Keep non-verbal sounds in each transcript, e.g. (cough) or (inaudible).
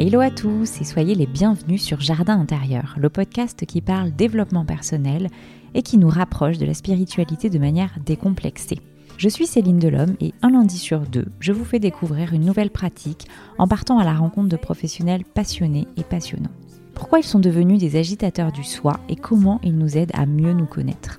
Hello à tous et soyez les bienvenus sur Jardin intérieur, le podcast qui parle développement personnel et qui nous rapproche de la spiritualité de manière décomplexée. Je suis Céline Delhomme et un lundi sur deux, je vous fais découvrir une nouvelle pratique en partant à la rencontre de professionnels passionnés et passionnants. Pourquoi ils sont devenus des agitateurs du soi et comment ils nous aident à mieux nous connaître?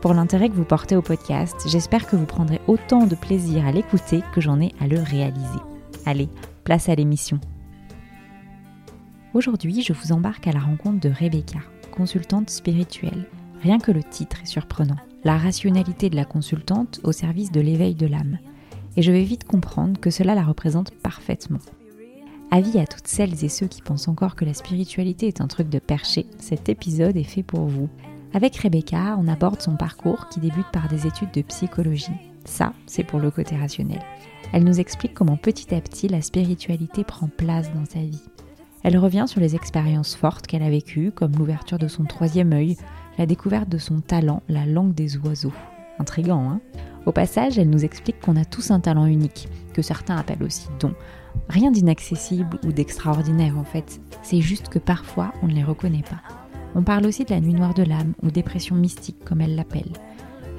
pour l'intérêt que vous portez au podcast. J'espère que vous prendrez autant de plaisir à l'écouter que j'en ai à le réaliser. Allez, place à l'émission. Aujourd'hui, je vous embarque à la rencontre de Rebecca, consultante spirituelle. Rien que le titre est surprenant. La rationalité de la consultante au service de l'éveil de l'âme. Et je vais vite comprendre que cela la représente parfaitement. Avis à toutes celles et ceux qui pensent encore que la spiritualité est un truc de perché, cet épisode est fait pour vous. Avec Rebecca, on aborde son parcours qui débute par des études de psychologie. Ça, c'est pour le côté rationnel. Elle nous explique comment petit à petit la spiritualité prend place dans sa vie. Elle revient sur les expériences fortes qu'elle a vécues, comme l'ouverture de son troisième œil, la découverte de son talent, la langue des oiseaux. Intrigant, hein? Au passage, elle nous explique qu'on a tous un talent unique, que certains appellent aussi don. Rien d'inaccessible ou d'extraordinaire en fait, c'est juste que parfois on ne les reconnaît pas. On parle aussi de la nuit noire de l'âme ou dépression mystique comme elle l'appelle.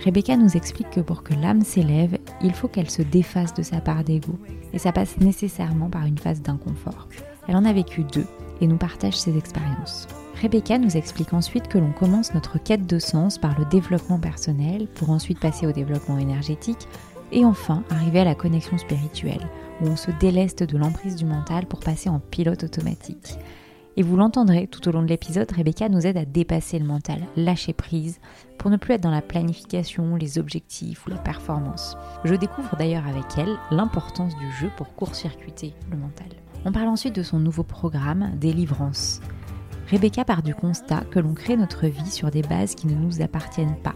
Rebecca nous explique que pour que l'âme s'élève, il faut qu'elle se défasse de sa part d'ego, et ça passe nécessairement par une phase d'inconfort. Elle en a vécu deux et nous partage ses expériences. Rebecca nous explique ensuite que l'on commence notre quête de sens par le développement personnel pour ensuite passer au développement énergétique et enfin arriver à la connexion spirituelle où on se déleste de l'emprise du mental pour passer en pilote automatique. Et vous l'entendrez tout au long de l'épisode, Rebecca nous aide à dépasser le mental, lâcher prise, pour ne plus être dans la planification, les objectifs ou la performance. Je découvre d'ailleurs avec elle l'importance du jeu pour court-circuiter le mental. On parle ensuite de son nouveau programme, Délivrance. Rebecca part du constat que l'on crée notre vie sur des bases qui ne nous appartiennent pas.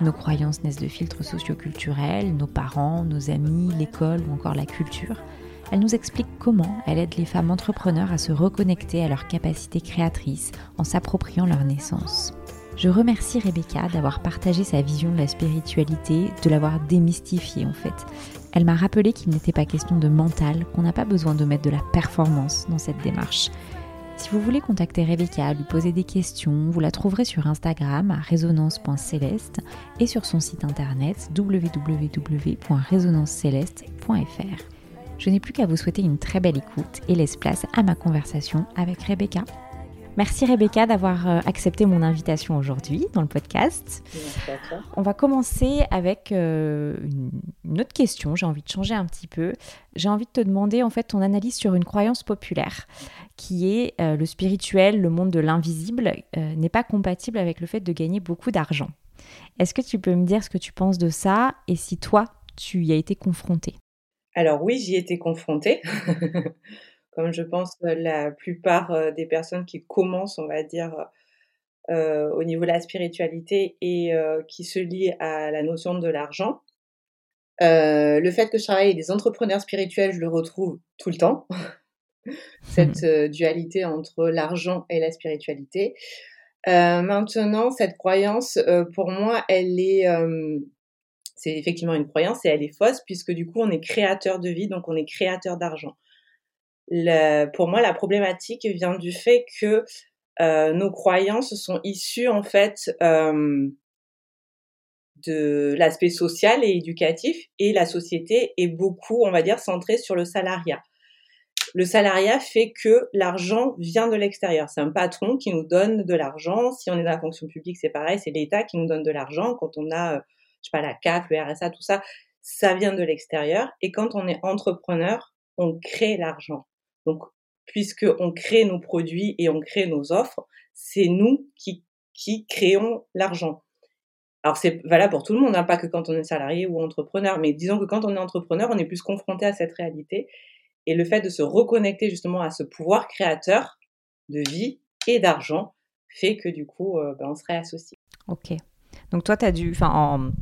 Nos croyances naissent de filtres socioculturels, nos parents, nos amis, l'école ou encore la culture. Elle nous explique comment elle aide les femmes entrepreneurs à se reconnecter à leurs capacités créatrices en s'appropriant leur naissance. Je remercie Rebecca d'avoir partagé sa vision de la spiritualité, de l'avoir démystifiée en fait. Elle m'a rappelé qu'il n'était pas question de mental, qu'on n'a pas besoin de mettre de la performance dans cette démarche. Si vous voulez contacter Rebecca, lui poser des questions, vous la trouverez sur Instagram à résonance.céleste et sur son site internet www.résonanceceleste.fr. Je n'ai plus qu'à vous souhaiter une très belle écoute et laisse place à ma conversation avec Rebecca. Merci Rebecca d'avoir euh, accepté mon invitation aujourd'hui dans le podcast. On va commencer avec euh, une autre question. J'ai envie de changer un petit peu. J'ai envie de te demander en fait ton analyse sur une croyance populaire qui est euh, le spirituel, le monde de l'invisible n'est pas compatible avec le fait de gagner beaucoup d'argent. Est-ce que tu peux me dire ce que tu penses de ça et si toi tu y as été confronté? Alors oui, j'y étais confrontée, (laughs) comme je pense la plupart des personnes qui commencent, on va dire, au niveau de la spiritualité et qui se lient à la notion de l'argent. le fait que je travaille avec des entrepreneurs spirituels, je le retrouve tout le temps. (laughs) cette dualité entre l'argent et la spiritualité. maintenant, cette croyance, pour moi, elle est c'est effectivement une croyance et elle est fausse puisque du coup on est créateur de vie, donc on est créateur d'argent. pour moi, la problématique vient du fait que euh, nos croyances sont issues en fait euh, de l'aspect social et éducatif et la société est beaucoup, on va dire, centrée sur le salariat. Le salariat fait que l'argent vient de l'extérieur. C'est un patron qui nous donne de l'argent. Si on est dans la fonction publique, c'est pareil, c'est l'État qui nous donne de l'argent. Quand on a euh, je sais pas, la CAF, le RSA, tout ça, ça vient de l'extérieur. Et quand on est entrepreneur, on crée l'argent. Donc, puisque on crée nos produits et on crée nos offres, c'est nous qui, qui créons l'argent. Alors c'est valable pour tout le monde, hein, pas que quand on est salarié ou entrepreneur, mais disons que quand on est entrepreneur, on est plus confronté à cette réalité. Et le fait de se reconnecter justement à ce pouvoir créateur de vie et d'argent fait que du coup, euh, ben, on serait associé. Ok. Donc toi, tu as dû, enfin,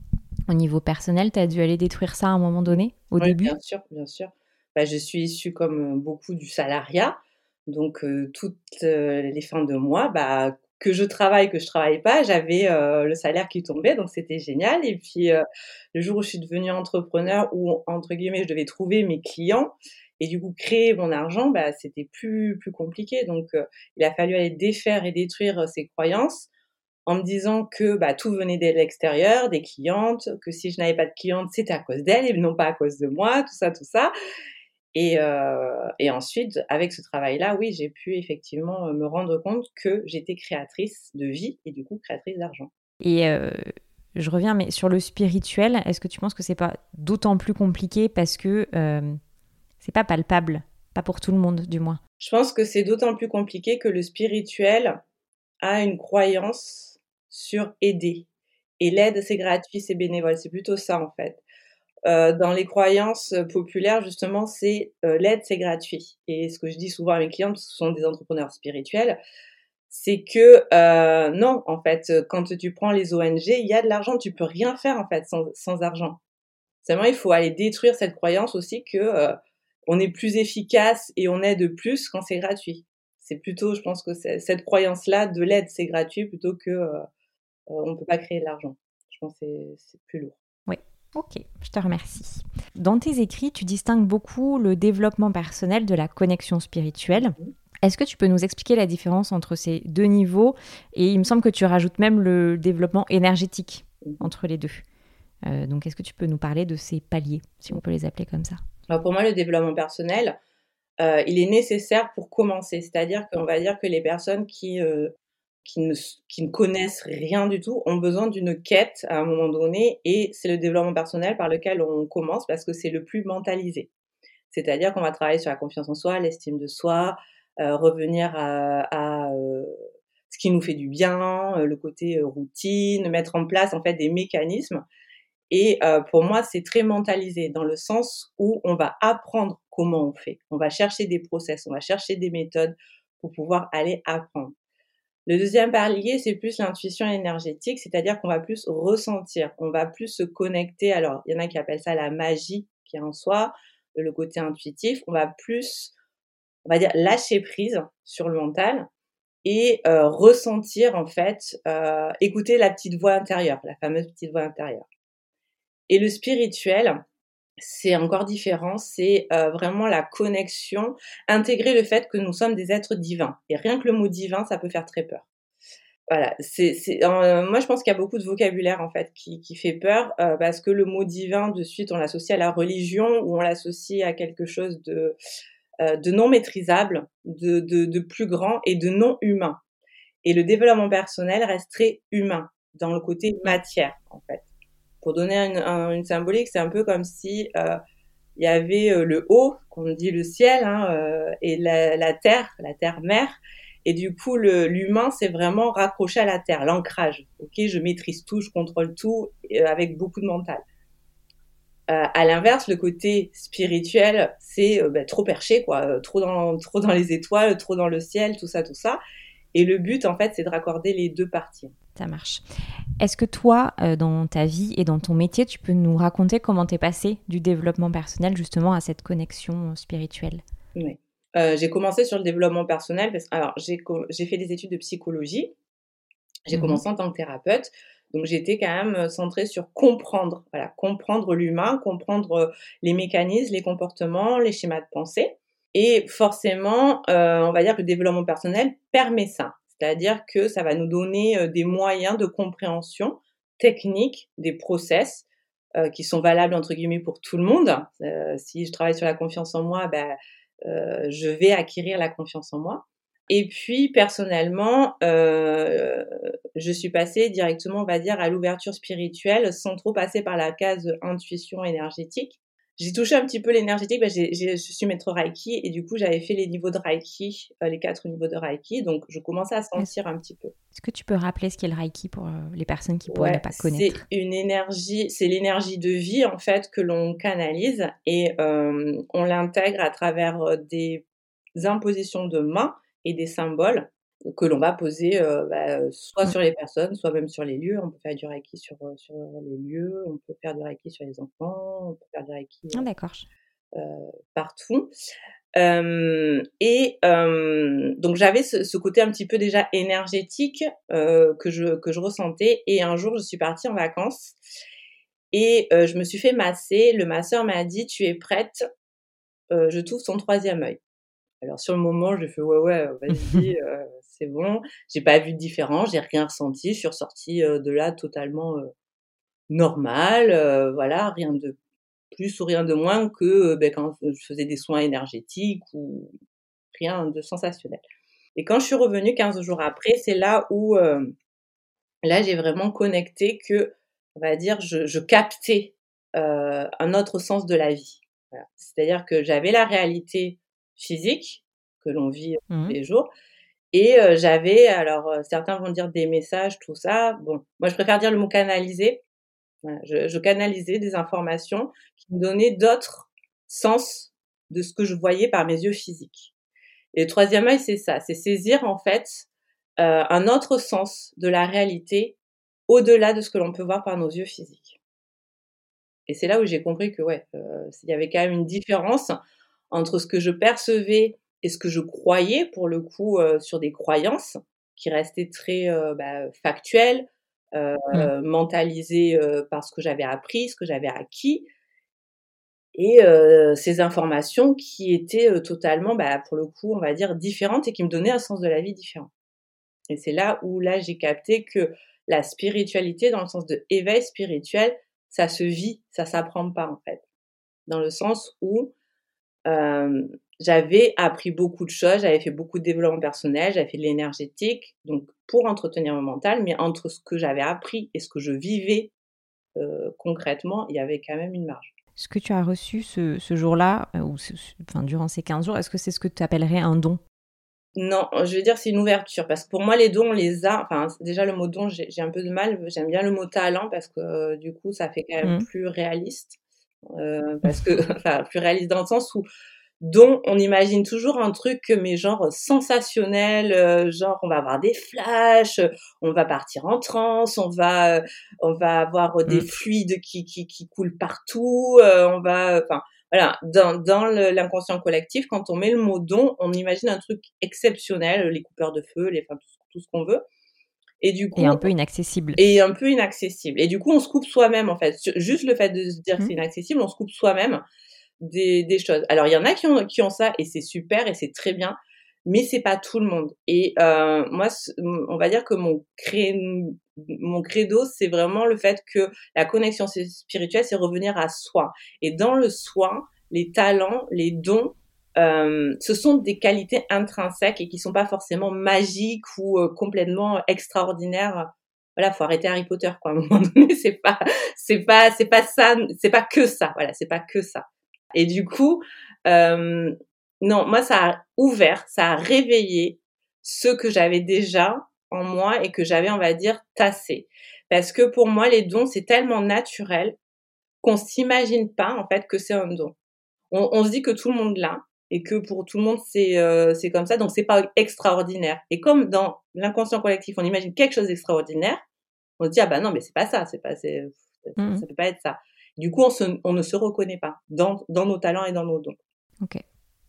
au niveau personnel, tu as dû aller détruire ça à un moment donné, au oui, début Bien sûr, bien sûr. Bah, je suis issue comme beaucoup du salariat. Donc, euh, toutes euh, les fins de mois, bah, que je travaille, que je travaille pas, j'avais euh, le salaire qui tombait, donc c'était génial. Et puis euh, le jour où je suis devenue entrepreneur, où entre guillemets je devais trouver mes clients et du coup créer mon argent, bah, c'était plus plus compliqué. Donc euh, il a fallu aller défaire et détruire ces croyances en me disant que bah, tout venait de l'extérieur, des clientes, que si je n'avais pas de clientes, c'était à cause d'elles et non pas à cause de moi, tout ça, tout ça. Et, euh, et, ensuite, avec ce travail-là, oui, j'ai pu effectivement euh, me rendre compte que j'étais créatrice de vie et du coup créatrice d'argent. Et euh, je reviens, mais sur le spirituel, est-ce que tu penses que c'est pas d'autant plus compliqué parce que euh, c'est pas palpable, pas pour tout le monde du moins Je pense que c'est d'autant plus compliqué que le spirituel a une croyance sur aider. Et l'aide, c'est gratuit, c'est bénévole. C'est plutôt ça en fait. Euh, dans les croyances populaires, justement, c'est euh, l'aide, c'est gratuit. Et ce que je dis souvent à mes clients, parce ce sont des entrepreneurs spirituels, c'est que euh, non, en fait, quand tu prends les ONG, il y a de l'argent, tu peux rien faire en fait sans, argent. Seulement, il faut aller détruire cette croyance aussi que euh, on est plus efficace et on aide plus quand c'est gratuit. C'est plutôt, je pense que cette croyance-là de l'aide, c'est gratuit plutôt que euh, on peut pas créer de l'argent. Je pense que c'est plus lourd. Oui. Ok, je te remercie. Dans tes écrits, tu distingues beaucoup le développement personnel de la connexion spirituelle. Mhm. Est-ce que tu peux nous expliquer la différence entre ces deux niveaux? Et il me semble que tu rajoutes même le développement énergétique Mhm. entre les deux. Euh, donc, est-ce que tu peux nous parler de ces paliers, si on peut les appeler comme ça? Alors pour moi, le développement personnel, euh, il est nécessaire pour commencer. C'est-à-dire qu'on va dire que les personnes qui, euh, qui, ne, qui ne connaissent rien du tout ont besoin d'une quête à un moment donné et c'est le développement personnel par lequel on commence parce que c'est le plus mentalisé. C'est-à-dire qu'on va travailler sur la confiance en soi, l'estime de soi, euh, revenir à, à euh, ce qui nous fait du bien, euh, le côté euh, routine, mettre en place en fait des mécanismes. Et euh, pour moi, c'est très mentalisé dans le sens où on va apprendre comment on fait. On va chercher des process, on va chercher des méthodes pour pouvoir aller apprendre. Le deuxième palier, c'est plus l'intuition énergétique, c'est-à-dire qu'on va plus ressentir, on va plus se connecter. Alors, il y en a qui appellent ça la magie qui est en soi, le côté intuitif. On va plus, on va dire, lâcher prise sur le mental et euh, ressentir en fait, euh, écouter la petite voix intérieure, la fameuse petite voix intérieure. Et le spirituel, c'est encore différent, c'est euh, vraiment la connexion, intégrer le fait que nous sommes des êtres divins. Et rien que le mot divin, ça peut faire très peur. Voilà, c'est, euh, moi je pense qu'il y a beaucoup de vocabulaire en fait qui, qui fait peur euh, parce que le mot divin de suite on l'associe à la religion ou on l'associe à quelque chose de, euh, de non maîtrisable, de, de, de plus grand et de non humain. Et le développement personnel reste très humain dans le côté matière en fait pour donner une, un, symbolique, c'est un peu comme si euh, il y avait euh, le haut, qu'on dit le ciel, hein, euh, et la, la, terre, la terre-mère. Et du coup, l'humain, c'est vraiment raccroché à la terre, l'ancrage. Ok, je maîtrise tout, je contrôle tout, avec beaucoup de mental. Euh, à l'inverse, le côté spirituel, c'est bah, trop perché, quoi, trop dans, trop dans les étoiles, trop dans le ciel, tout ça, tout ça. Et le but, en fait, c'est de raccorder les deux parties. Ça marche. Est-ce que toi, euh, dans ta vie et dans ton métier, tu peux nous raconter comment t'es passé du développement personnel justement à cette connexion spirituelle? Oui. Euh, j'ai commencé sur le développement personnel parce alors j'ai j'ai fait des études de psychologie. J'ai mmh. commencé en tant que thérapeute. Donc j'étais quand même centrée sur comprendre, voilà, comprendre l'humain, comprendre les mécanismes, les comportements, les schémas de pensée. Et forcément, euh, on va dire que le développement personnel permet ça. C'est-à-dire que ça va nous donner des moyens de compréhension technique des process euh, qui sont valables entre guillemets pour tout le monde. Euh, si je travaille sur la confiance en moi, ben, euh, je vais acquérir la confiance en moi. Et puis personnellement, je suis passée directement, on va dire, à l'ouverture spirituelle sans trop passer par la case intuition énergétique. J'ai touché un petit peu l'énergétique, bah, j'ai, je suis maître Reiki et du coup j'avais fait les niveaux de Reiki, euh, les quatre niveaux de Reiki, donc je commençais à sentir un petit peu. Est-ce que tu peux rappeler ce qu'est le Reiki pour euh, les personnes qui pourraient ne pas connaître? C'est une énergie, c'est l'énergie de vie en fait que l'on canalise et euh, on l'intègre à travers des impositions de mains et des symboles que l'on va poser bah, soit mmh. sur les personnes, soit même sur les lieux. On peut faire du reiki sur, sur les lieux, on peut faire du reiki sur les enfants, on peut faire du reiki ah, d'accord. partout. et donc j'avais ce, côté un petit peu déjà énergétique que, je, que je ressentais. Et un jour, je suis partie en vacances et je me suis fait masser. Le masseur m'a dit, tu es prête, je trouve ton troisième œil. Alors sur le moment, j'ai fait ouais ouais, vas-y, (laughs) c'est bon. J'ai pas vu de différence, j'ai rien ressenti. Je suis ressortie de là totalement normale, voilà, rien de plus ou rien de moins que ben, quand je faisais des soins énergétiques ou rien de sensationnel. Et quand je suis revenue 15 jours après, c'est là où là j'ai vraiment connecté que, on va dire, je, je captais un autre sens de la vie. C'est-à-dire que j'avais la réalité physique que l'on vit tous mmh les jours, et j'avais, alors certains vont dire des messages, tout ça. Bon, moi je préfère dire le mot canaliser. je, canalisais des informations qui me donnaient d'autres sens de ce que je voyais par mes yeux physiques. Et le troisième œil, c'est ça, c'est saisir en fait euh, un autre sens de la réalité au-delà de ce que l'on peut voir par nos yeux physiques. Et c'est là où j'ai compris que ouais, euh, il y avait quand même une différence entre ce que je percevais et ce que je croyais pour le coup euh, sur des croyances qui restaient très euh, bah, factuelles, euh, mmh. mentalisées par ce que j'avais appris, ce que j'avais acquis, et ces informations qui étaient totalement, bah, pour le coup, on va dire différentes et qui me donnaient un sens de la vie différent. Et c'est là où là j'ai capté que la spiritualité, dans le sens de éveil spirituel, ça se vit, ça s'apprend pas en fait, dans le sens où j'avais appris beaucoup de choses, j'avais fait beaucoup de développement personnel, j'avais fait de l'énergétique, donc pour entretenir mon mental, mais entre ce que j'avais appris et ce que je vivais euh, concrètement, il y avait quand même une marge. Ce que tu as reçu ce, ce jour-là, euh, ou enfin, durant ces 15 jours, est-ce que c'est ce que tu appellerais un don? Non, je veux dire c'est une ouverture, parce que pour moi les dons, on les a, enfin déjà le mot don, j'ai un peu de mal, j'aime bien le mot talent, parce que euh, du coup ça fait quand même mmh. plus réaliste, parce que, (laughs) enfin plus réaliste dans le sens où dont on imagine toujours un truc mais genre sensationnel, euh, genre on va avoir des flashs, on va partir en transe, on va on va avoir des mmh. fluides qui, qui, qui coulent partout, euh, on va enfin voilà, dans, dans l'inconscient collectif, quand on met le mot don, on imagine un truc exceptionnel, les coupeurs de feu, les, enfin, tout, tout ce qu'on veut. Et du coup, et un peu inaccessible. Et un peu inaccessible. Et du coup, on se coupe soi-même en fait. Juste le fait de se dire que mmh. c'est inaccessible, on se coupe soi-même des, des choses. Alors il y en a qui ont, qui ont ça et c'est super et c'est très bien, mais c'est pas tout le monde. Et euh, moi, on va dire que mon, mon credo, c'est vraiment le fait que la connexion spirituelle, c'est revenir à soi. Et dans le soi, les talents, les dons, euh, ce sont des qualités intrinsèques et qui sont pas forcément magiques ou euh, complètement extraordinaires. Voilà, faut arrêter Harry Potter quoi. À un moment (laughs) donné, c'est pas, c'est pas, c'est pas ça, c'est pas que ça. Voilà, c'est pas que ça. Et du coup, euh, non, moi, ça a ouvert, ça a réveillé ce que j'avais déjà en moi et que j'avais, on va dire, tassé. Parce que pour moi, les dons, c'est tellement naturel qu'on s'imagine pas, en fait, que c'est un don. On, on, se dit que tout le monde l'a et que pour tout le monde, c'est euh, c'est comme ça, donc c'est pas extraordinaire. Et comme dans l'inconscient collectif, on imagine quelque chose d'extraordinaire, on se dit, ah bah non, mais c'est pas ça, c'est pas, mmh ça peut pas être ça. Du coup, on, ne se reconnaît pas dans, nos talents et dans nos dons. Ok.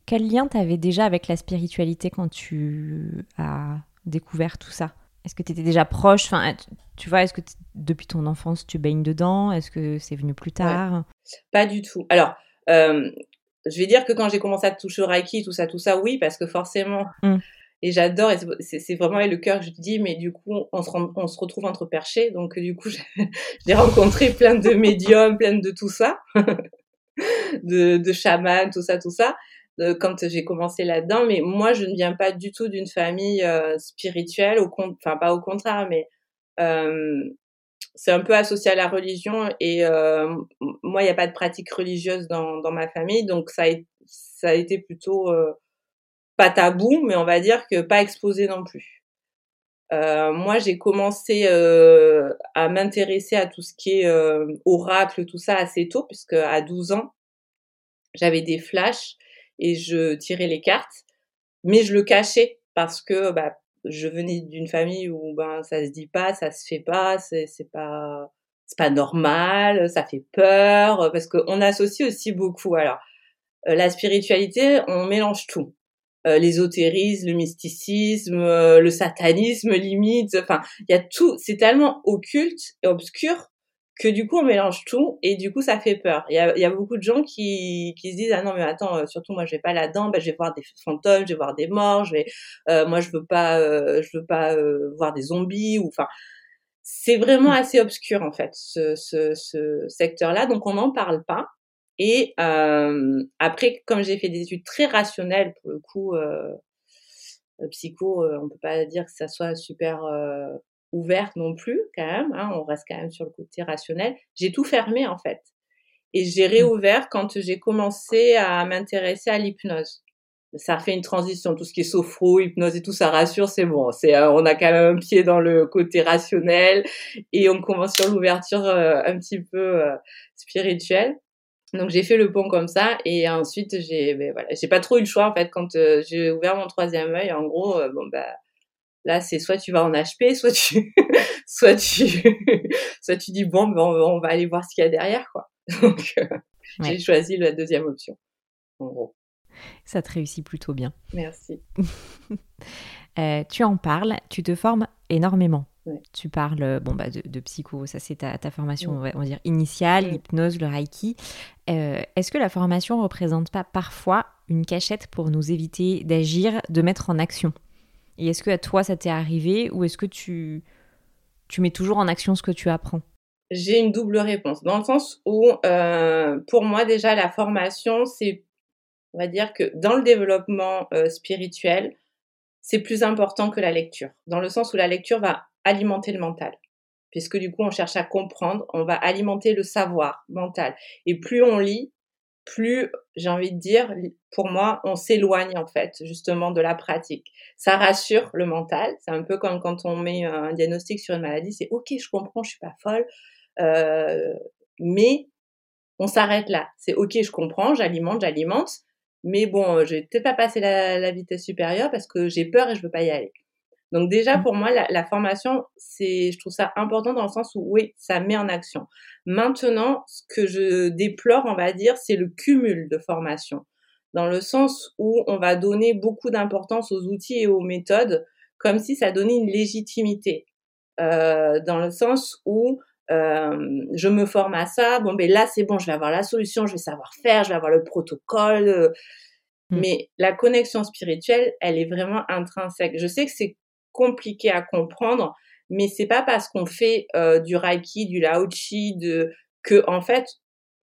Quel lien tu avais déjà avec la spiritualité quand tu as découvert tout ça? Est-ce que tu étais déjà proche? Enfin, Tu vois, est-ce que depuis ton enfance, tu baignes dedans? Est-ce que c'est venu plus tard? Pas du tout. Alors, euh, je vais dire que quand j'ai commencé à toucher au Reiki, tout ça, tout ça, oui, parce que forcément, mmh et j'adore c'est vraiment le cœur que je dis mais du coup on se, retrouve entre perchés. Donc du coup (laughs) j'ai rencontré plein de médiums plein de tout ça. (laughs) De, de chamans tout ça tout ça. Euh, quand j'ai commencé là-dedans. Mais moi je ne viens pas du tout d'une famille euh, spirituelle enfin pas au contraire mais euh, c'est un peu associé à la religion. Et moi, il n'y a pas de pratique religieuse dans, ma famille, donc ça a, ça a été plutôt pas tabou, mais on va dire que pas exposé non plus. Euh, moi, j'ai commencé euh, à m'intéresser à tout ce qui est euh, oracle, tout ça assez tôt, puisque à 12 ans, j'avais des flashs et je tirais les cartes, mais je le cachais parce que bah, je venais d'une famille où ben ça se dit pas, ça se fait pas, c'est pas c'est pas normal, ça fait peur parce qu'on associe aussi beaucoup. Alors la spiritualité, on mélange tout. Euh, l'ésotérisme, le mysticisme, euh, le satanisme limite. Enfin, il y a tout. C'est tellement occulte et obscur que du coup on mélange tout et du coup ça fait peur. Il y a, y a, beaucoup de gens qui, qui se disent ah non mais attends euh, surtout moi je vais pas là-dedans, bah, je vais voir des fantômes, je vais voir des morts, je vais moi je veux pas je veux pas voir des zombies ou enfin c'est vraiment mmh. assez obscur en fait ce, ce, ce secteur-là donc on n'en parle pas et euh, après, comme j'ai fait des études très rationnelles, pour le coup, euh, psycho, euh, on peut pas dire que ça soit super euh, ouverte non plus, quand même. Hein, on reste quand même sur le côté rationnel. J'ai tout fermé en fait, et j'ai mmh. réouvert quand j'ai commencé à m'intéresser à l'hypnose. Ça fait une transition, tout ce qui est sophro, hypnose et tout, ça rassure, c'est bon. C'est, euh, on a quand même un pied dans le côté rationnel et on commence sur l'ouverture un petit peu spirituelle. Donc j'ai fait le pont comme ça et ensuite j'ai ben, voilà, j'ai pas trop eu le choix en fait quand euh, j'ai ouvert mon troisième œil en gros euh, bon bah là c'est soit tu vas en HP soit tu (laughs) soit tu (laughs) soit tu dis bon ben, on, va aller voir ce qu'il y a derrière quoi. (laughs) Donc euh, j'ai choisi la deuxième option en gros. Ça te réussit plutôt bien. Merci. tu en parles, tu te formes énormément. Tu parles bon, bah, de, psycho, ça c'est ta, formation, on, va, dire, initiale, l'hypnose, le reiki. Euh, est-ce que la formation représente pas parfois une cachette pour nous éviter d'agir, de mettre en action? Et est-ce que à toi ça t'est arrivé ou est-ce que tu, tu mets toujours en action ce que tu apprends? J'ai une double réponse, dans le sens où euh, pour moi déjà la formation, c'est, on va dire que dans le développement euh, spirituel, c'est plus important que la lecture, dans le sens où la lecture va alimenter le mental. Puisque du coup, on cherche à comprendre, on va alimenter le savoir mental. Et plus on lit, plus, j'ai envie de dire, pour moi, on s'éloigne en fait justement de la pratique. Ça rassure le mental. C'est un peu comme quand on met un diagnostic sur une maladie, c'est ok, je comprends, je suis pas folle, euh, mais on s'arrête là. C'est ok, je comprends, j'alimente, j'alimente, mais bon, je vais peut-être pas passer la, la vitesse supérieure parce que j'ai peur et je veux pas y aller. Donc déjà mmh. pour moi la, formation c'est je trouve ça important dans le sens où oui ça met en action. Maintenant ce que je déplore on va dire c'est le cumul de formation dans le sens où on va donner beaucoup d'importance aux outils et aux méthodes comme si ça donnait une légitimité euh, dans le sens où euh, je me forme à ça bon ben là c'est bon je vais avoir la solution je vais savoir faire je vais avoir le protocole euh, mmh. mais la connexion spirituelle, elle est vraiment intrinsèque. Je sais que c'est compliqué à comprendre, mais c'est pas parce qu'on fait euh, du reiki, du laochi, de que en fait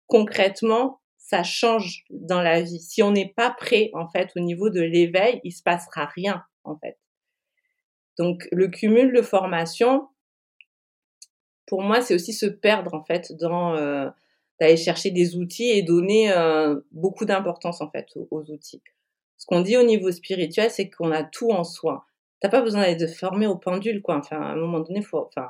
concrètement ça change dans la vie. Si on n'est pas prêt en fait au niveau de l'éveil, il se passera rien en fait. Donc le cumul de formation, pour moi, c'est aussi se perdre en fait dans euh, d'aller chercher des outils et donner euh, beaucoup d'importance en fait aux, aux outils. Ce qu'on dit au niveau spirituel, c'est qu'on a tout en soi t'as pas besoin d'être formé au pendule, quoi. Enfin, à un moment donné, faut, enfin,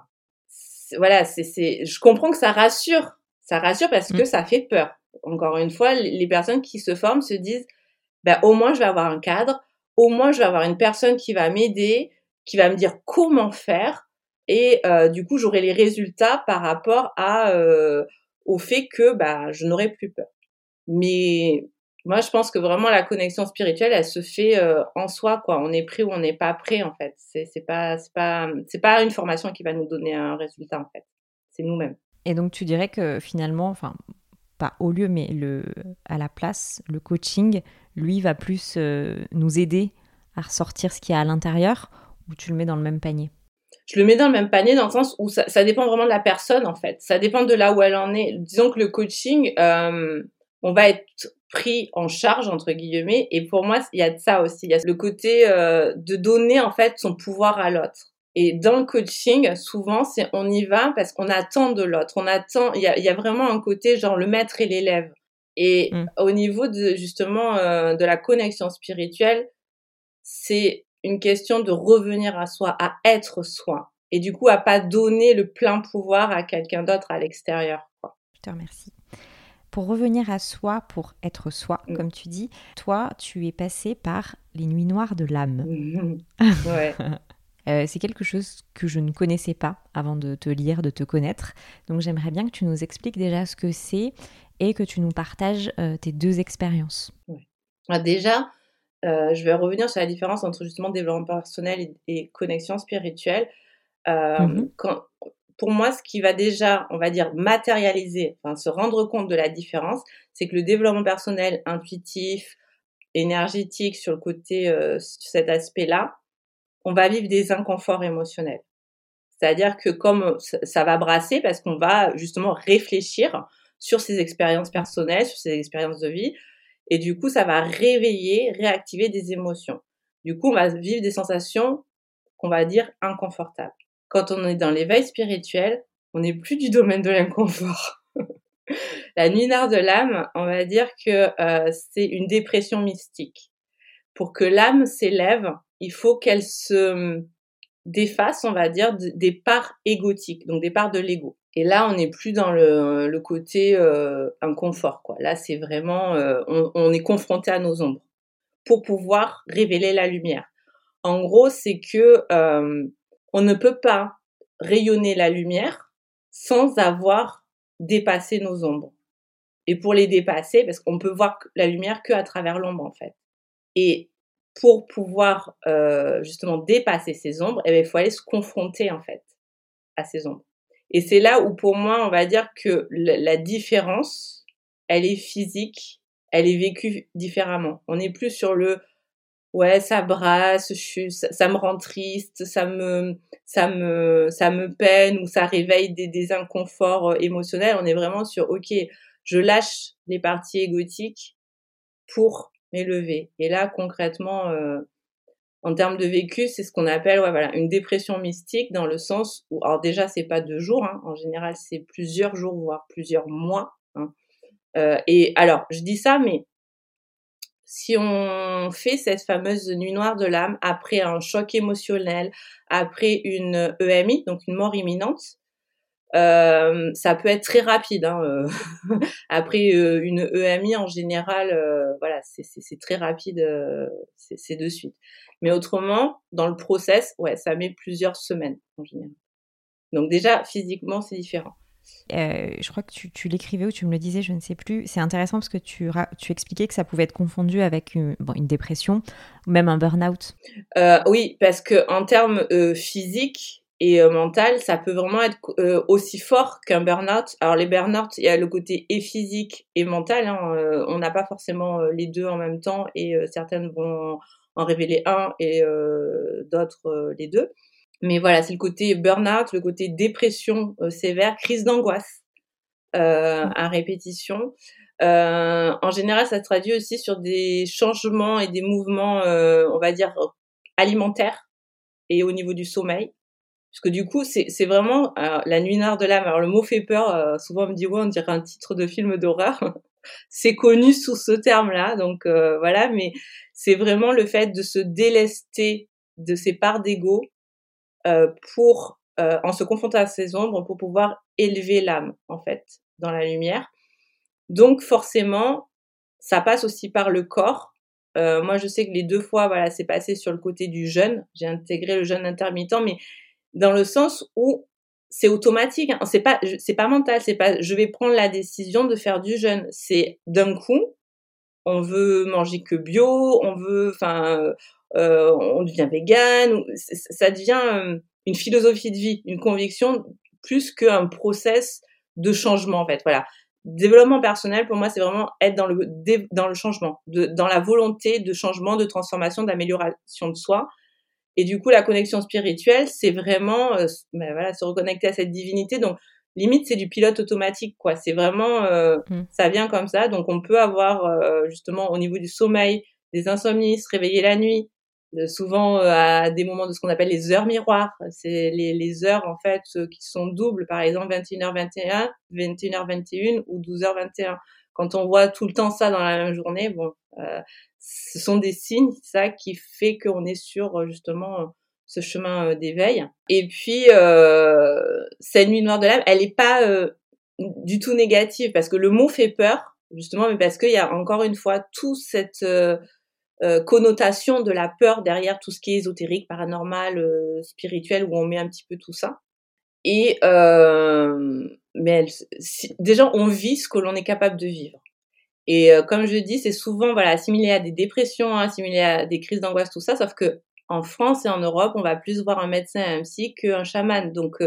voilà, c'est, c'est, je comprends que ça rassure, ça rassure parce que mmh. ça fait peur. Encore une fois, les personnes qui se forment se disent, ben, au moins je vais avoir un cadre, au moins je vais avoir une personne qui va m'aider, qui va me dire comment faire, et euh, du coup j'aurai les résultats par rapport à euh, au fait que bah je n'aurai plus peur. Mais moi, je pense que vraiment la connexion spirituelle, elle se fait euh, en soi, quoi. On est prêt ou on n'est pas prêt, en fait. C'est, pas, c'est pas, c'est pas une formation qui va nous donner un résultat, en fait. C'est nous-mêmes. Et donc, tu dirais que finalement, enfin, pas au lieu, mais le, à la place, le coaching, lui, va plus euh, nous aider à ressortir ce qu'il y a à l'intérieur, ou tu le mets dans le même panier? Je le mets dans le même panier dans le sens où ça, ça, dépend vraiment de la personne en fait. Ça dépend de là où elle en est. Disons que le coaching, euh, on va être pris en charge entre guillemets et pour moi il y a de ça aussi il y a le côté euh, de donner en fait son pouvoir à l'autre Et dans le coaching, souvent, c'est on y va parce qu'on attend de l'autre. On attend. Il y a, y a, vraiment un côté genre le maître et l'élève. Et mmh. au niveau de justement euh, de la connexion spirituelle, c'est une question de revenir à soi, à être soi, et du coup à pas donner le plein pouvoir à quelqu'un d'autre à l'extérieur. Je te remercie. Pour revenir à soi, pour être soi, mmh. comme tu dis, toi, tu es passé par les nuits noires de l'âme. (laughs) ouais. Euh, c'est quelque chose que je ne connaissais pas avant de te lire, de te connaître. Donc j'aimerais bien que tu nous expliques déjà ce que c'est et que tu nous partages euh, tes deux expériences. Ah, déjà, euh, je vais revenir sur la différence entre justement développement personnel et, connexion spirituelle. Mmh quand, pour moi, ce qui va déjà, on va dire, matérialiser, enfin se rendre compte de la différence, c'est que le développement personnel intuitif, énergétique sur le côté, cet aspect-là, on va vivre des inconforts émotionnels. C'est-à-dire que comme ça va brasser, parce qu'on va justement réfléchir sur ses expériences personnelles, sur ses expériences de vie, et du coup, ça va réveiller, réactiver des émotions. Du coup, on va vivre des sensations qu'on va dire inconfortables. Quand on est dans l'éveil spirituel, on n'est plus du domaine de l'inconfort. (laughs) La nuit noire de l'âme, on va dire que euh, c'est une dépression mystique. Pour que l'âme s'élève, il faut qu'elle se défasse, on va dire, des parts égotiques, donc des parts de l'ego. Et là, on n'est plus dans le, le côté euh, inconfort, quoi. Là, c'est vraiment, euh, on, on, est confronté à nos ombres pour pouvoir révéler la lumière. En gros, c'est que euh, on ne peut pas rayonner la lumière sans avoir dépassé nos ombres. Et pour les dépasser, parce qu'on peut voir la lumière que à travers l'ombre, en fait. Et pour pouvoir euh, justement dépasser ces ombres, eh bien, il faut aller se confronter en fait à ces ombres. Et c'est là où pour moi, on va dire que la différence, elle est physique, elle est vécue différemment. On n'est plus sur le ouais, ça brasse, je, ça, ça, me rend triste, ça me, ça me, ça me peine ou ça réveille des, des inconforts euh, émotionnels. On est vraiment sur ok, je lâche les parties égotiques pour m'élever. Et là, concrètement, euh, en termes de vécu, c'est ce qu'on appelle ouais, voilà, une dépression mystique dans le sens où, alors déjà, c'est pas deux jours, hein, en général, c'est plusieurs jours, voire plusieurs mois. Hein. Euh, et alors, je dis ça, mais si on fait cette fameuse nuit noire de l'âme après un choc émotionnel, après une EMI, donc une mort imminente, euh, ça peut être très rapide. Hein, euh. (laughs) Après euh, une EMI en général, voilà, c'est très rapide, c'est de suite. Mais autrement, dans le process, ouais, ça met plusieurs semaines en général. Donc déjà, physiquement, c'est différent. Je crois que tu, l'écrivais ou tu me le disais, je ne sais plus. C'est intéressant parce que tu, expliquais que ça pouvait être confondu avec une, dépression ou même un burn-out. oui, parce que en termes physiques, et euh, mental, ça peut vraiment être euh, aussi fort qu'un burn-out. Alors les burn-out, il y a le côté et physique et mental. Hein, euh, on n'a pas forcément les deux en même temps et certaines vont en révéler un et d'autres les deux. Mais voilà, c'est le côté burn-out, le côté dépression sévère, crise d'angoisse mmh. à répétition. en général, ça se traduit aussi sur des changements et des mouvements, on va dire, alimentaires et au niveau du sommeil. Parce que du coup, c'est vraiment la nuit noire de l'âme. Alors le mot fait peur, euh, souvent on me dit ouais, on dirait un titre de film d'horreur. (laughs) c'est connu sous ce terme-là, donc euh, voilà. Mais c'est vraiment le fait de se délester de ses parts d'ego euh, pour, en se confrontant à ses ombres, pour pouvoir élever l'âme en fait dans la lumière. Donc forcément, ça passe aussi par le corps. moi, je sais que les deux fois, voilà, c'est passé sur le côté du jeûne. J'ai intégré le jeûne intermittent, mais dans le sens où c'est automatique, hein. c'est pas c'est pas mental, c'est pas je vais prendre la décision de faire du jeûne, c'est d'un coup on veut manger que bio, on veut enfin euh, on devient vegan, ça devient euh, une philosophie de vie, une conviction plus qu'un process de changement en fait. Voilà. Développement personnel pour moi c'est vraiment être dans le dans le changement, de, dans la volonté de changement, de transformation, d'amélioration de soi et du coup, la connexion spirituelle, c'est vraiment, euh, ben voilà, se reconnecter à cette divinité. Donc, limite, c'est du pilote automatique, quoi. C'est vraiment, euh, mmh. ça vient comme ça. Donc, on peut avoir euh, justement au niveau du sommeil des insomnies, se réveiller la nuit, souvent à des moments de ce qu'on appelle les heures miroirs. C'est les, les, heures en fait qui sont doubles, par exemple 21h21, 21h21 ou 12h21. Quand on voit tout le temps ça dans la même journée, bon, euh, ce sont des signes, ça qui fait qu'on est sur justement ce chemin d'éveil. Et puis euh, cette nuit noire de l'âme, elle n'est pas du tout négative parce que le mot fait peur, justement, mais parce qu'il y a encore une fois tout cette euh, connotation de la peur derrière tout ce qui est ésotérique, paranormal, euh, spirituel, où on met un petit peu tout ça. Et euh, mais déjà, on vit ce que l'on est capable de vivre. Et comme je dis, c'est souvent voilà assimilé à des dépressions, assimilé à des crises d'angoisse, tout ça. Sauf que en France et en Europe, on va plus voir un médecin et un psy qu'un chaman. Donc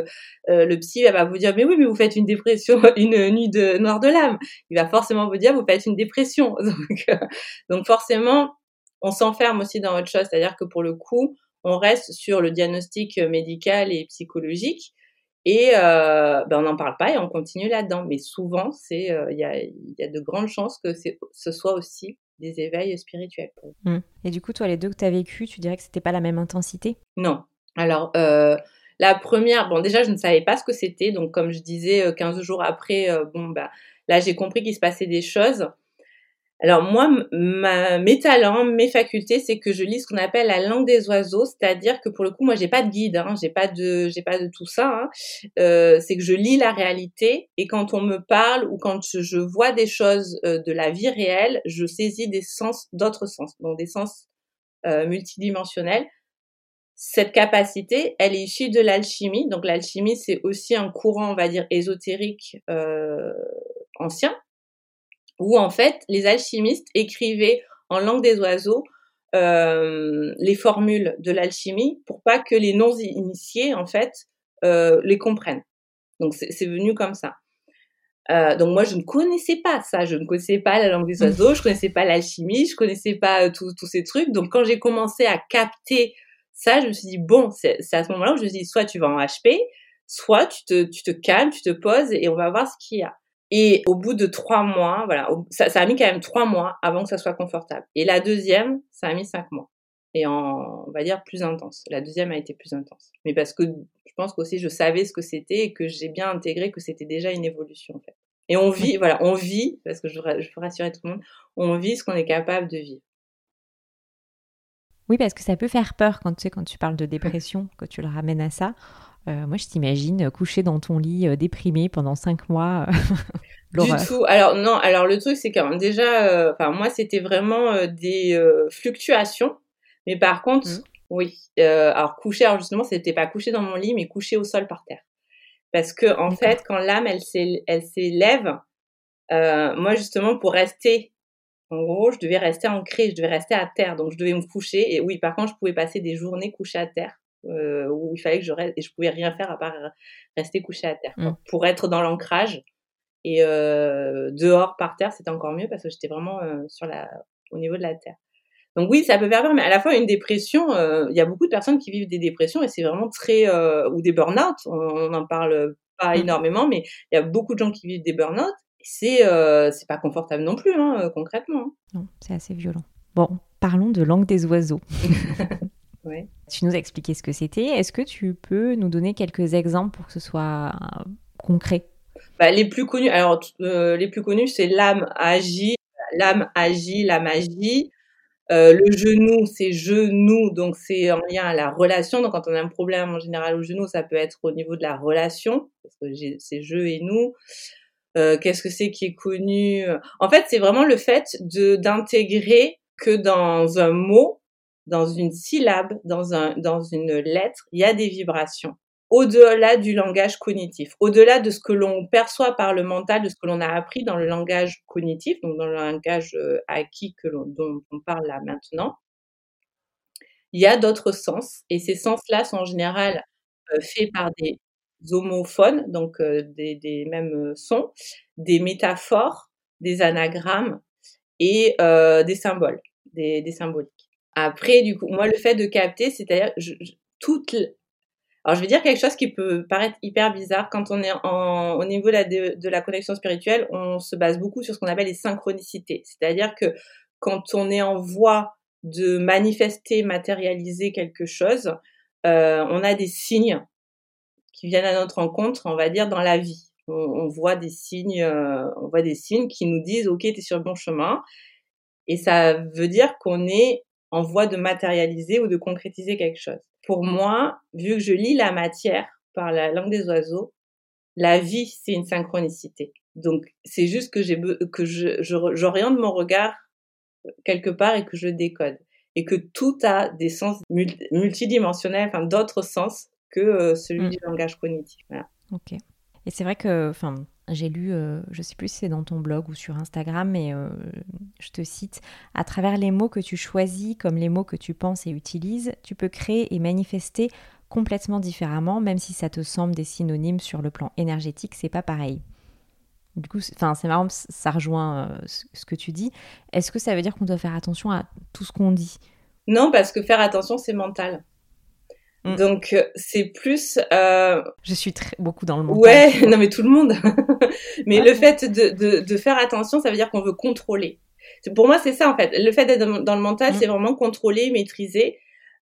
le psy va vous dire mais oui, mais vous faites une dépression, (laughs) une nuit de noire de l'âme. Il va forcément vous dire vous faites une dépression. (laughs) Donc, donc forcément, on s'enferme aussi dans autre chose, c'est-à-dire que pour le coup, on reste sur le diagnostic médical et psychologique et euh, ben on n'en parle pas et on continue là-dedans. Mais souvent, c'est euh, il y, a, y, a, de grandes chances que ce soit aussi des éveils spirituels. Mmh. Et du coup, toi, les deux que tu as vécu, tu dirais que c'était pas la même intensité? Non. Alors, euh, la première, bon, déjà, je ne savais pas ce que c'était. Donc, comme je disais, 15 jours après, bon, bah, là, j'ai compris qu'il se passait des choses. Alors moi, ma, mes talents, mes facultés, c'est que je lis ce qu'on appelle la langue des oiseaux, c'est-à-dire que pour le coup, moi, j'ai pas de guide, hein, j'ai pas de, j'ai pas de tout ça. Hein. Euh, c'est que je lis la réalité et quand on me parle ou quand je, vois des choses euh, de la vie réelle, je saisis des sens, d'autres sens, donc des sens euh, multidimensionnels. Cette capacité, elle est issue de l'alchimie. Donc l'alchimie, c'est aussi un courant, on va dire, ésotérique euh, ancien où en fait les alchimistes écrivaient en langue des oiseaux euh, les formules de l'alchimie pour pas que les non initiés en fait euh, les comprennent. Donc c'est venu comme ça. Euh, donc moi je ne connaissais pas ça, je ne connaissais pas la langue des (laughs) oiseaux, je connaissais pas l'alchimie, je connaissais pas euh, tous ces trucs. Donc quand j'ai commencé à capter ça, je me suis dit bon, c'est à ce moment-là où je me suis dit soit tu vas en HP, soit tu te, tu te calmes, tu te poses et on va voir ce qu'il y a. Et au bout de trois mois, voilà, ça, ça, a mis quand même trois mois avant que ça soit confortable. Et la deuxième, ça a mis cinq mois. Et en, on va dire, plus intense. La deuxième a été plus intense. Mais parce que je pense qu'aussi je savais ce que c'était et que j'ai bien intégré que c'était déjà une évolution, en fait. Et on vit, voilà, on vit, parce que je, je veux rassurer tout le monde, on vit ce qu'on est capable de vivre. Oui, parce que ça peut faire peur quand tu sais, quand tu parles de dépression, (laughs) que tu le ramènes à ça. Euh, moi, je t'imagine coucher dans ton lit euh, déprimé pendant cinq mois. (laughs) du tout. Alors non. Alors le truc, c'est que déjà, euh, enfin moi, c'était vraiment des fluctuations. Mais par contre, mmh. oui. alors coucher, alors justement, c'était pas coucher dans mon lit, mais coucher au sol par terre. Parce que en fait, quand l'âme, elle s'élève, moi justement, pour rester en gros, je devais rester ancrée, je devais rester à terre, donc je devais me coucher. Et oui, par contre, je pouvais passer des journées couchées à terre euh, où il fallait que je reste et je pouvais rien faire à part rester couché à terre mmh. pour être dans l'ancrage. Et euh, dehors par terre c'était encore mieux parce que j'étais vraiment euh, sur la au niveau de la terre. Donc oui ça peut faire peur mais à la fois une dépression euh, il y a beaucoup de personnes qui vivent des dépressions et c'est vraiment très euh, ou des burn-out. On n'en parle pas mmh. énormément mais il y a beaucoup de gens qui vivent des burn-out. C'est c'est pas confortable non plus hein, concrètement hein. non c'est assez violent. Bon parlons de langue des oiseaux (laughs) Tu nous as expliqué ce que c'était. Est-ce que tu peux nous donner quelques exemples pour que ce soit euh, concret? Bah, Les plus connus, alors euh, les plus connus, c'est l'âme agit, l'âme agit, la magie. Euh, le genou, c'est genou, donc c'est en lien à la relation. Donc quand on a un problème en général au genou, ça peut être au niveau de la relation, parce que c'est je et nous. Qu'est-ce que c'est qui est connu? En fait, c'est vraiment le fait d'intégrer que dans un mot, dans une syllabe, dans, un, dans une lettre, il y a des vibrations. Au-delà du langage cognitif, au-delà de ce que l'on perçoit par le mental, de ce que l'on a appris dans le langage cognitif, donc dans le langage euh, acquis que dont on parle là maintenant, il y a d'autres sens. Et ces sens-là sont en général euh, faits par des homophones, donc euh, des, des, mêmes sons, des métaphores, des anagrammes et des symboles, des, des symboliques. Après, du coup, moi, le fait de capter, c'est-à-dire toute. Alors, je vais dire quelque chose qui peut paraître hyper bizarre. Quand on est en, au niveau de la, de, la connexion spirituelle, on se base beaucoup sur ce qu'on appelle les synchronicités. C'est-à-dire que quand on est en voie de manifester, matérialiser quelque chose, euh, on a des signes qui viennent à notre rencontre, on va dire, dans la vie. On, voit des signes, euh, on voit des signes qui nous disent, OK, tu es sur le bon chemin. Et ça veut dire qu'on est en voie de matérialiser ou de concrétiser quelque chose. Pour moi, vu que je lis la matière par la langue des oiseaux, la vie, c'est une synchronicité. Donc, c'est juste que j'ai que je, j'oriente mon regard quelque part et que je décode et que tout a des sens multidimensionnels, enfin d'autres sens que euh, celui mmh. du langage cognitif. Ok. Et c'est vrai que, enfin, j'ai lu, euh, je sais plus si c'est dans ton blog ou sur Instagram, mais euh, je te cite, à travers les mots que tu choisis comme les mots que tu penses et utilises, tu peux créer et manifester complètement différemment, même si ça te semble des synonymes sur le plan énergétique, c'est pas pareil. Du coup, c'est marrant, ça rejoint euh, ce que tu dis. Est-ce que ça veut dire qu'on doit faire attention à tout ce qu'on dit? Non, parce que faire attention, c'est mental. Mm. Donc euh, c'est plus. Euh... Je suis très, beaucoup dans le mental. Ouais, (laughs) non mais tout le monde. (laughs) mais le fait de, de, de, faire attention, ça veut dire qu'on veut contrôler. Pour moi, c'est ça en fait. Le fait d'être dans le mental, mm. c'est vraiment contrôler, maîtriser.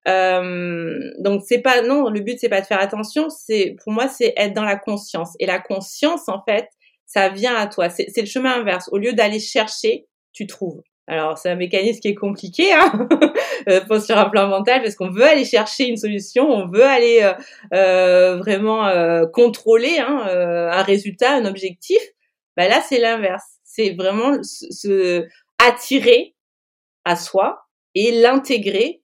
Euh, donc c'est pas non, le but c'est pas de faire attention. C'est pour moi c'est être dans la conscience. Et la conscience en fait, ça vient à toi. C'est le chemin inverse. Au lieu d'aller chercher, tu trouves. Alors, c'est un mécanisme qui est compliqué hein (laughs) euh, sur un plan mental parce qu'on veut aller chercher une solution, on veut aller euh, euh vraiment euh, contrôler hein, un résultat, un objectif. Bah là, c'est l'inverse. C'est vraiment se attirer à soi et l'intégrer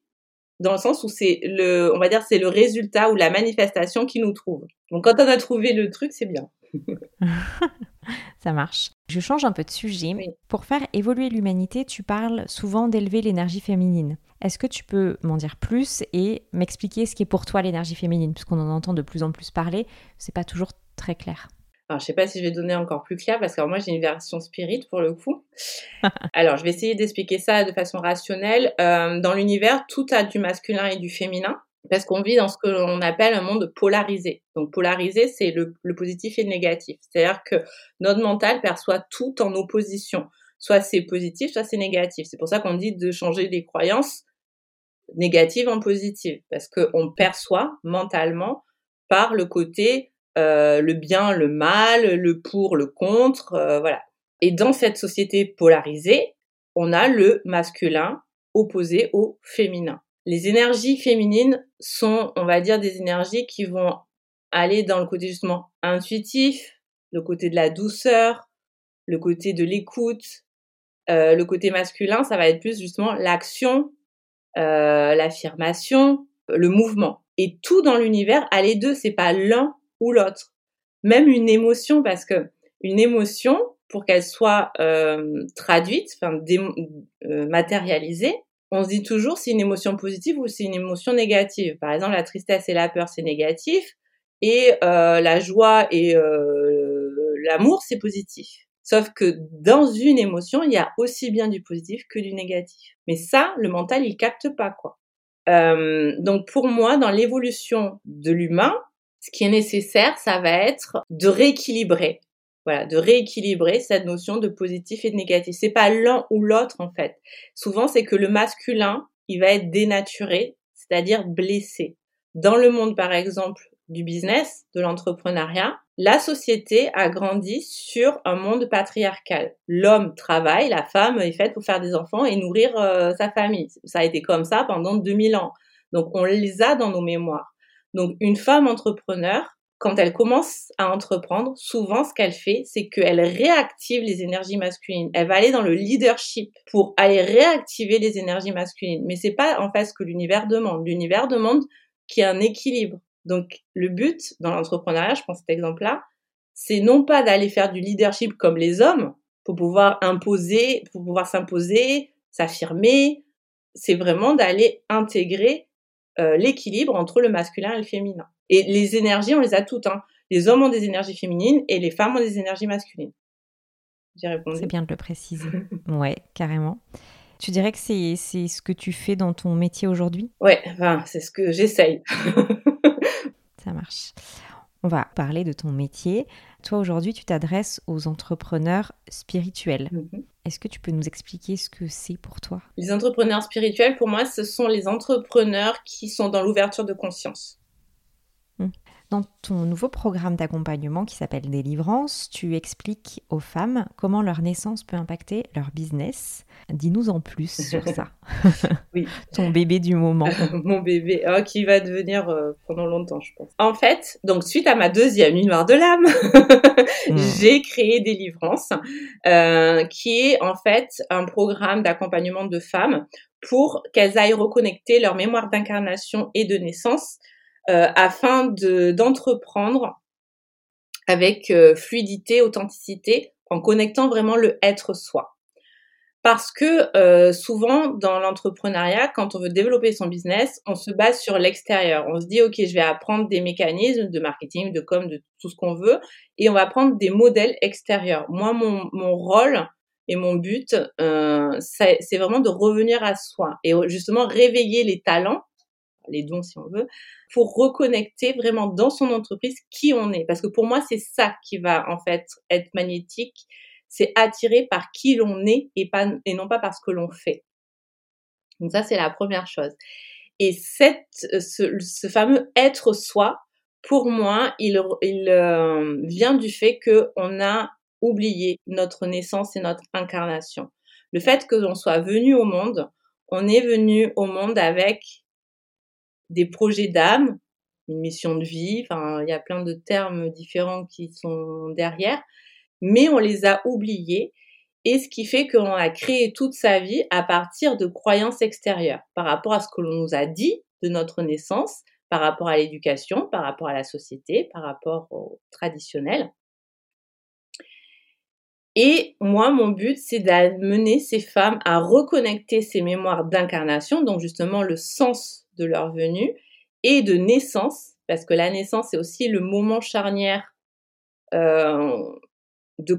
dans le sens où c'est le, on va dire, c'est le résultat ou la manifestation qui nous trouve. Donc, quand on a trouvé le truc, c'est bien. (laughs) (laughs) Ça marche. Je change un peu de sujet. Pour faire évoluer l'humanité, tu parles souvent d'élever l'énergie féminine. Est-ce que tu peux m'en dire plus et m'expliquer ce qui est pour toi l'énergie féminine? Puisqu'on en entend de plus en plus parler, c'est pas toujours très clair. Alors, je sais pas si je vais donner encore plus clair parce que moi j'ai une version spirit pour le coup. (laughs) Alors, je vais essayer d'expliquer ça de façon rationnelle. Euh, dans l'univers, tout a du masculin et du féminin parce qu'on vit dans ce que l'on appelle un monde polarisé. Donc polarisé, c'est le, positif et le négatif. C'est-à-dire que notre mental perçoit tout en opposition. Soit c'est positif, soit c'est négatif. C'est pour ça qu'on dit de changer les croyances négatives en positives, parce qu'on perçoit mentalement par le côté euh, le bien, le mal, le pour, le contre, euh, voilà. Et dans cette société polarisée, on a le masculin opposé au féminin les énergies féminines sont, on va dire, des énergies qui vont aller dans le côté justement intuitif, le côté de la douceur, le côté de l'écoute. Euh, le côté masculin, ça va être plus justement l'action, euh, l'affirmation, le mouvement. Et tout dans l'univers a les deux, c'est pas l'un ou l'autre. Même une émotion, parce que une émotion, pour qu'elle soit euh, traduite, enfin matérialisée, on se dit toujours c'est une émotion positive ou c'est une émotion négative. Par exemple, la tristesse et la peur, c'est négatif, et euh, la joie et euh, l'amour, c'est positif. Sauf que dans une émotion, il y a aussi bien du positif que du négatif. Mais ça, le mental, il capte pas quoi. Euh, donc pour moi, dans l'évolution de l'humain, ce qui est nécessaire, ça va être de rééquilibrer voilà, de rééquilibrer cette notion de positif et de négatif. C'est pas l'un ou l'autre en fait. Souvent, c'est que le masculin, il va être dénaturé, c'est-à-dire blessé. Dans le monde, par exemple, du business, de l'entrepreneuriat, la société a grandi sur un monde patriarcal. L'homme travaille, la femme est faite pour faire des enfants et nourrir euh, sa famille. Ça a été comme ça pendant 2000 ans. Donc on les a dans nos mémoires. Donc une femme entrepreneur, quand elle commence à entreprendre, souvent ce qu'elle fait, c'est qu'elle réactive les énergies masculines. Elle va aller dans le leadership pour aller réactiver les énergies masculines. Mais c'est pas en fait ce que l'univers demande. L'univers demande qu'il y ait un équilibre. Donc le but dans l'entrepreneuriat, je prends cet exemple-là, c'est non pas d'aller faire du leadership comme les hommes pour pouvoir imposer, pour pouvoir s'imposer, s'affirmer. C'est vraiment d'aller intégrer euh, l'équilibre entre le masculin et le féminin. Et les énergies, on les a toutes. Hein. Les hommes ont des énergies féminines et les femmes ont des énergies masculines. J'ai répondu. C'est bien de le préciser. (laughs) ouais, carrément. Tu dirais que c'est ce que tu fais dans ton métier aujourd'hui? Ouais, enfin, c'est ce que j'essaye. (laughs) Ça marche. On va parler de ton métier. Toi, aujourd'hui, tu t'adresses aux entrepreneurs spirituels. Mhm. Est-ce que tu peux nous expliquer ce que c'est pour toi? Les entrepreneurs spirituels, pour moi, ce sont les entrepreneurs qui sont dans l'ouverture de conscience. Dans ton nouveau programme d'accompagnement qui s'appelle Délivrance, tu expliques aux femmes comment leur naissance peut impacter leur business. Dis-nous en plus (laughs) sur ça. oui. (laughs) ton bébé du moment. (laughs) Mon bébé, oh, qui va devenir euh, pendant longtemps, je pense. En fait, donc suite à ma deuxième noire de l'âme, hmm. j'ai créé Délivrance, euh, qui est en fait un programme d'accompagnement de femmes pour qu'elles aillent reconnecter leur mémoire d'incarnation et de naissance euh, afin de d'entreprendre avec euh, fluidité, authenticité, en connectant vraiment le être soi. Parce que euh, souvent dans l'entrepreneuriat, quand on veut développer son business, on se base sur l'extérieur. On se dit ok, je vais apprendre des mécanismes de marketing, de com, de tout ce qu'on veut, et on va prendre des modèles extérieurs. Moi, mon, mon rôle et mon but, euh, c'est vraiment de revenir à soi et justement réveiller les talents les dons si on veut, pour reconnecter vraiment dans son entreprise qui on est. Parce que pour moi, c'est ça qui va en fait être magnétique, c'est attiré par qui l'on est et, pas, et non pas par ce que l'on fait. Donc ça, c'est la première chose. Et cette, ce, fameux être soi, pour moi, il, il euh, vient du fait qu'on a oublié notre naissance et notre incarnation. Le fait que l'on soit venu au monde, on est venu au monde avec des projets d'âme, une mission de vie, enfin, il y a plein de termes différents qui sont derrière, mais on les a oubliés. Et ce qui fait qu'on a créé toute sa vie à partir de croyances extérieures, par rapport à ce que l'on nous a dit de notre naissance, par rapport à l'éducation, par rapport à la société, par rapport au traditionnel. Et moi, mon but, c'est d'amener ces femmes à reconnecter ces mémoires d'incarnation, donc justement le sens de leur venue et de naissance, parce que la naissance c'est aussi le moment charnière euh, de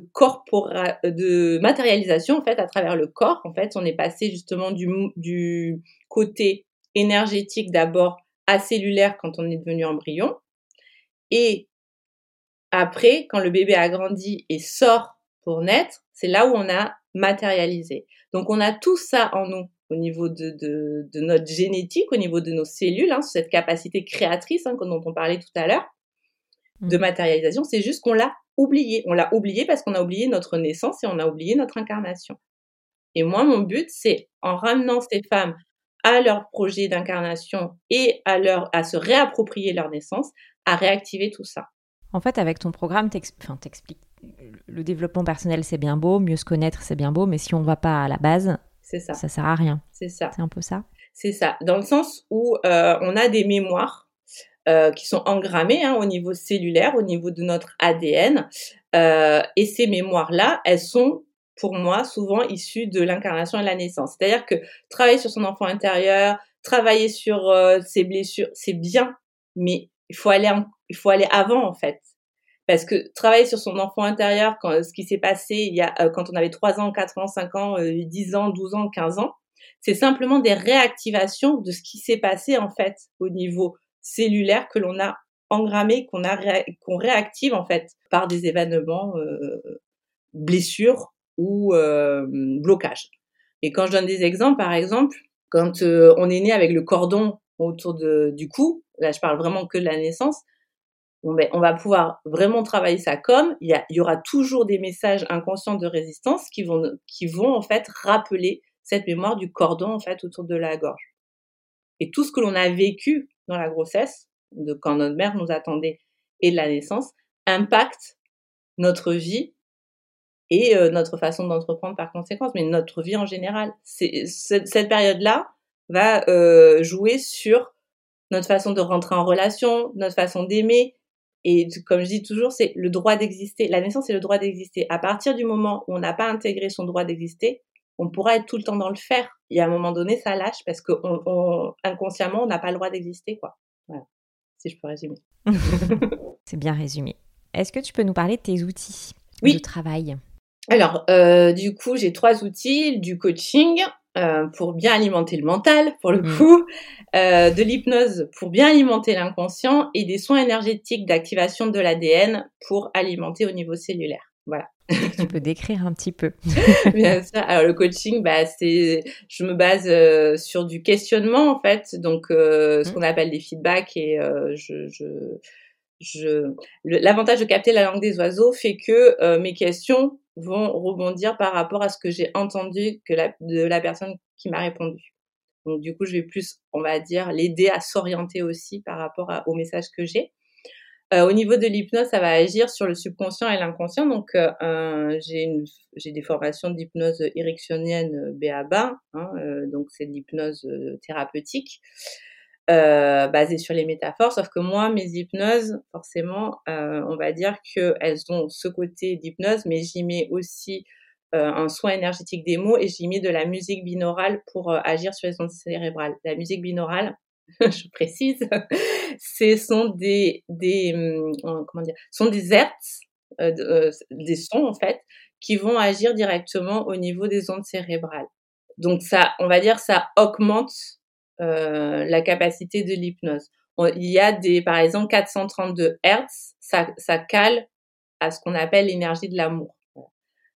de matérialisation en fait à travers le corps. En fait, on est passé justement du, du côté énergétique d'abord à cellulaire quand on est devenu embryon et après, quand le bébé a grandi et sort pour naître, c'est là où on a matérialisé. Donc on a tout ça en nous au niveau de, de, notre génétique, au niveau de nos cellules, hein, cette capacité créatrice hein, dont on parlait tout à l'heure, de mmh. matérialisation, c'est juste qu'on l'a oublié. On l'a oublié parce qu'on a oublié notre naissance et on a oublié notre incarnation. Et moi, mon but, c'est en ramenant ces femmes à leur projet d'incarnation et à, leur, à se réapproprier leur naissance, à réactiver tout ça. En fait, avec ton programme, t'expliques le développement personnel, c'est bien beau, mieux se connaître, c'est bien beau, mais si on ne va pas à la base, c'est ça. Ça sert à rien. C'est ça. C'est un peu ça. C'est ça. Dans le sens où euh, on a des mémoires euh, qui sont engrammées hein, au niveau cellulaire, au niveau de notre ADN. Euh, et ces mémoires-là, elles sont pour moi souvent issues de l'incarnation et la naissance. C'est-à-dire que travailler sur son enfant intérieur, travailler sur ses blessures, c'est bien, mais il faut aller il faut aller avant en fait. Parce que travailler sur son enfant intérieur, quand, ce qui s'est passé il y a, euh, quand on avait 3 ans, 4 ans, 5 ans, 10 euh, ans, 12 ans, 15 ans, c'est simplement des réactivations de ce qui s'est passé en fait au niveau cellulaire que l'on a engrammé, qu'on qu'on réactive en fait par des événements euh, blessures ou euh, blocages. Et quand je donne des exemples, par exemple, quand on est né avec le cordon autour de, du cou, là je parle vraiment que de la naissance, ben, on va pouvoir vraiment travailler ça comme il y, aura toujours des messages inconscients de résistance qui vont, qui vont en fait rappeler cette mémoire du cordon en fait autour de la gorge. Et tout ce que l'on a vécu dans la grossesse, de quand notre mère nous attendait et de la naissance, impacte notre vie et euh, notre façon d'entreprendre par conséquence, mais notre vie en général. C'est, cette période-là va euh, jouer sur notre façon de rentrer en relation, notre façon d'aimer, et comme je dis toujours, c'est le droit d'exister. La naissance, c'est le droit d'exister. À partir du moment où on n'a pas intégré son droit d'exister, on pourra être tout le temps dans le faire. Et à un moment donné, ça lâche parce que on, inconsciemment, on n'a pas le droit d'exister, quoi. Voilà. Si je peux résumer. (laughs) c'est bien résumé. Est-ce que tu peux nous parler de tes outils de travail? Alors, euh, du coup, j'ai trois outils du coaching, euh, pour bien alimenter le mental, pour le Mm. coup, euh, de l'hypnose pour bien alimenter l'inconscient et des soins énergétiques d'activation de l'ADN pour alimenter au niveau cellulaire. Voilà. (laughs) Tu peux décrire un petit peu? (laughs) Bien sûr. Alors le coaching, bah c'est, je me base euh, sur du questionnement en fait, donc euh, ce Mm. qu'on appelle des feedbacks et euh, je, je, je, l'avantage de capter la langue des oiseaux fait que euh, mes questions vont rebondir par rapport à ce que j'ai entendu de la personne qui m'a répondu. Donc du coup, je vais plus, on va dire, l'aider à s'orienter aussi par rapport au message que j'ai. Euh, au niveau de l'hypnose, ça va agir sur le subconscient et l'inconscient. Donc, euh, j'ai des formations d'hypnose ericksonienne euh, BABA, hein, donc c'est de l'hypnose thérapeutique euh, basée sur les métaphores. Sauf que moi, mes hypnoses, forcément, euh, on va dire qu'elles ont ce côté d'hypnose, mais j'y mets aussi euh, un soin énergétique des mots et j'y mets de la musique binaurale pour euh, agir sur les ondes cérébrales. La musique binaurale, (laughs) je précise, ce sont des, des hum, comment dire, sont des hertz, euh, euh, des sons en fait, qui vont agir directement au niveau des ondes cérébrales. Donc ça, on va dire, ça augmente euh, la capacité de l'hypnose. Il y a des, par exemple, 432 hertz, ça, ça cale à ce qu'on appelle l'énergie de l'amour.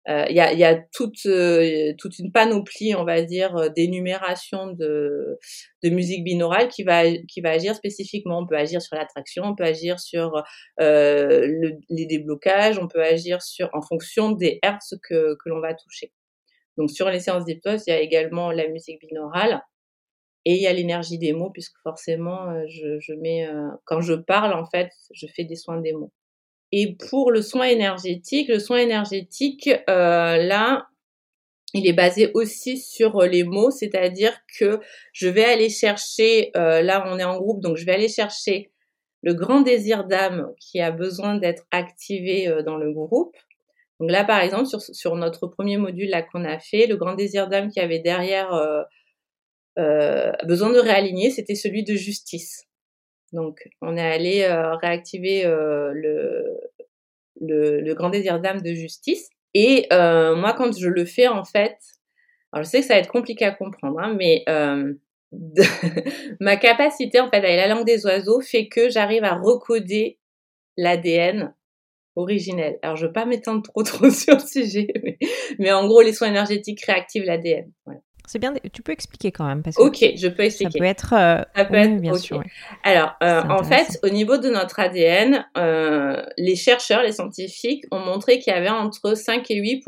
Euh, Il y, a, y a toute, euh, toute une panoplie, on va dire, d'énumération de, de musique binaurale qui va, qui va agir spécifiquement. On peut agir sur l'attraction, on peut agir sur euh, le- les déblocages, on peut agir sur en fonction des hertz que, que l'on va toucher. Donc sur les séances d'hypnose, il y a également la musique binaurale et il y a l'énergie des mots puisque forcément, euh, je, je mets euh, quand je parle en fait, je fais des soins des mots. Et pour le soin énergétique, le soin énergétique, euh, là, il est basé aussi sur euh, les mots, c'est-à-dire que je vais aller chercher, euh, là on est en groupe, donc je vais aller chercher le grand désir d'âme qui a besoin d'être activé euh, dans le groupe. Donc là, par exemple, sur, sur notre premier module là qu'on a fait, le grand désir d'âme qui avait derrière euh, besoin de réaligner, c'était celui de justice. Donc, on est allé euh, réactiver euh, le, le, le grand désir d'âme de justice. Et euh, moi, quand je le fais, en fait, alors je sais que ça va être compliqué à comprendre, hein, mais euh, (laughs) ma capacité, en fait, avec la langue des oiseaux, fait que j'arrive à recoder l'ADN originel. Alors, je veux pas m'étendre trop (laughs) trop sur le sujet, mais, mais en gros, les soins énergétiques réactivent l'ADN. C'est bien, tu peux expliquer quand même parce que Ok, je peux ça expliquer. peut être. euh, Ça peut oui, être- bien ok. sûr. ouais. Alors, euh, en fait, au niveau de notre ADN, euh, les chercheurs, les scientifiques ont montré qu'il y avait entre 5 et 8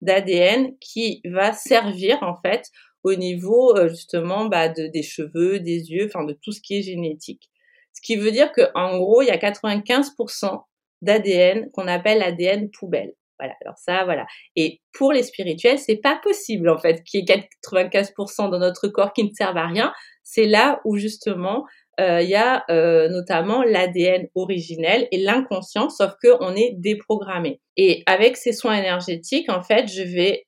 d'ADN qui va servir, en fait, au niveau, justement, bah, de, des cheveux, des yeux, enfin, de tout ce qui est génétique. Ce qui veut dire qu'en gros, il y a 95 d'ADN qu'on appelle l'ADN poubelle. Voilà, alors ça, voilà. Et pour les spirituels, c'est pas possible, en fait, qu'il y ait 95% dans notre corps qui ne servent à rien. C'est là où, justement, euh, il y a euh, notamment l'ADN originel et l'inconscient, sauf que on est déprogrammé. Et avec ces soins énergétiques, en fait, je vais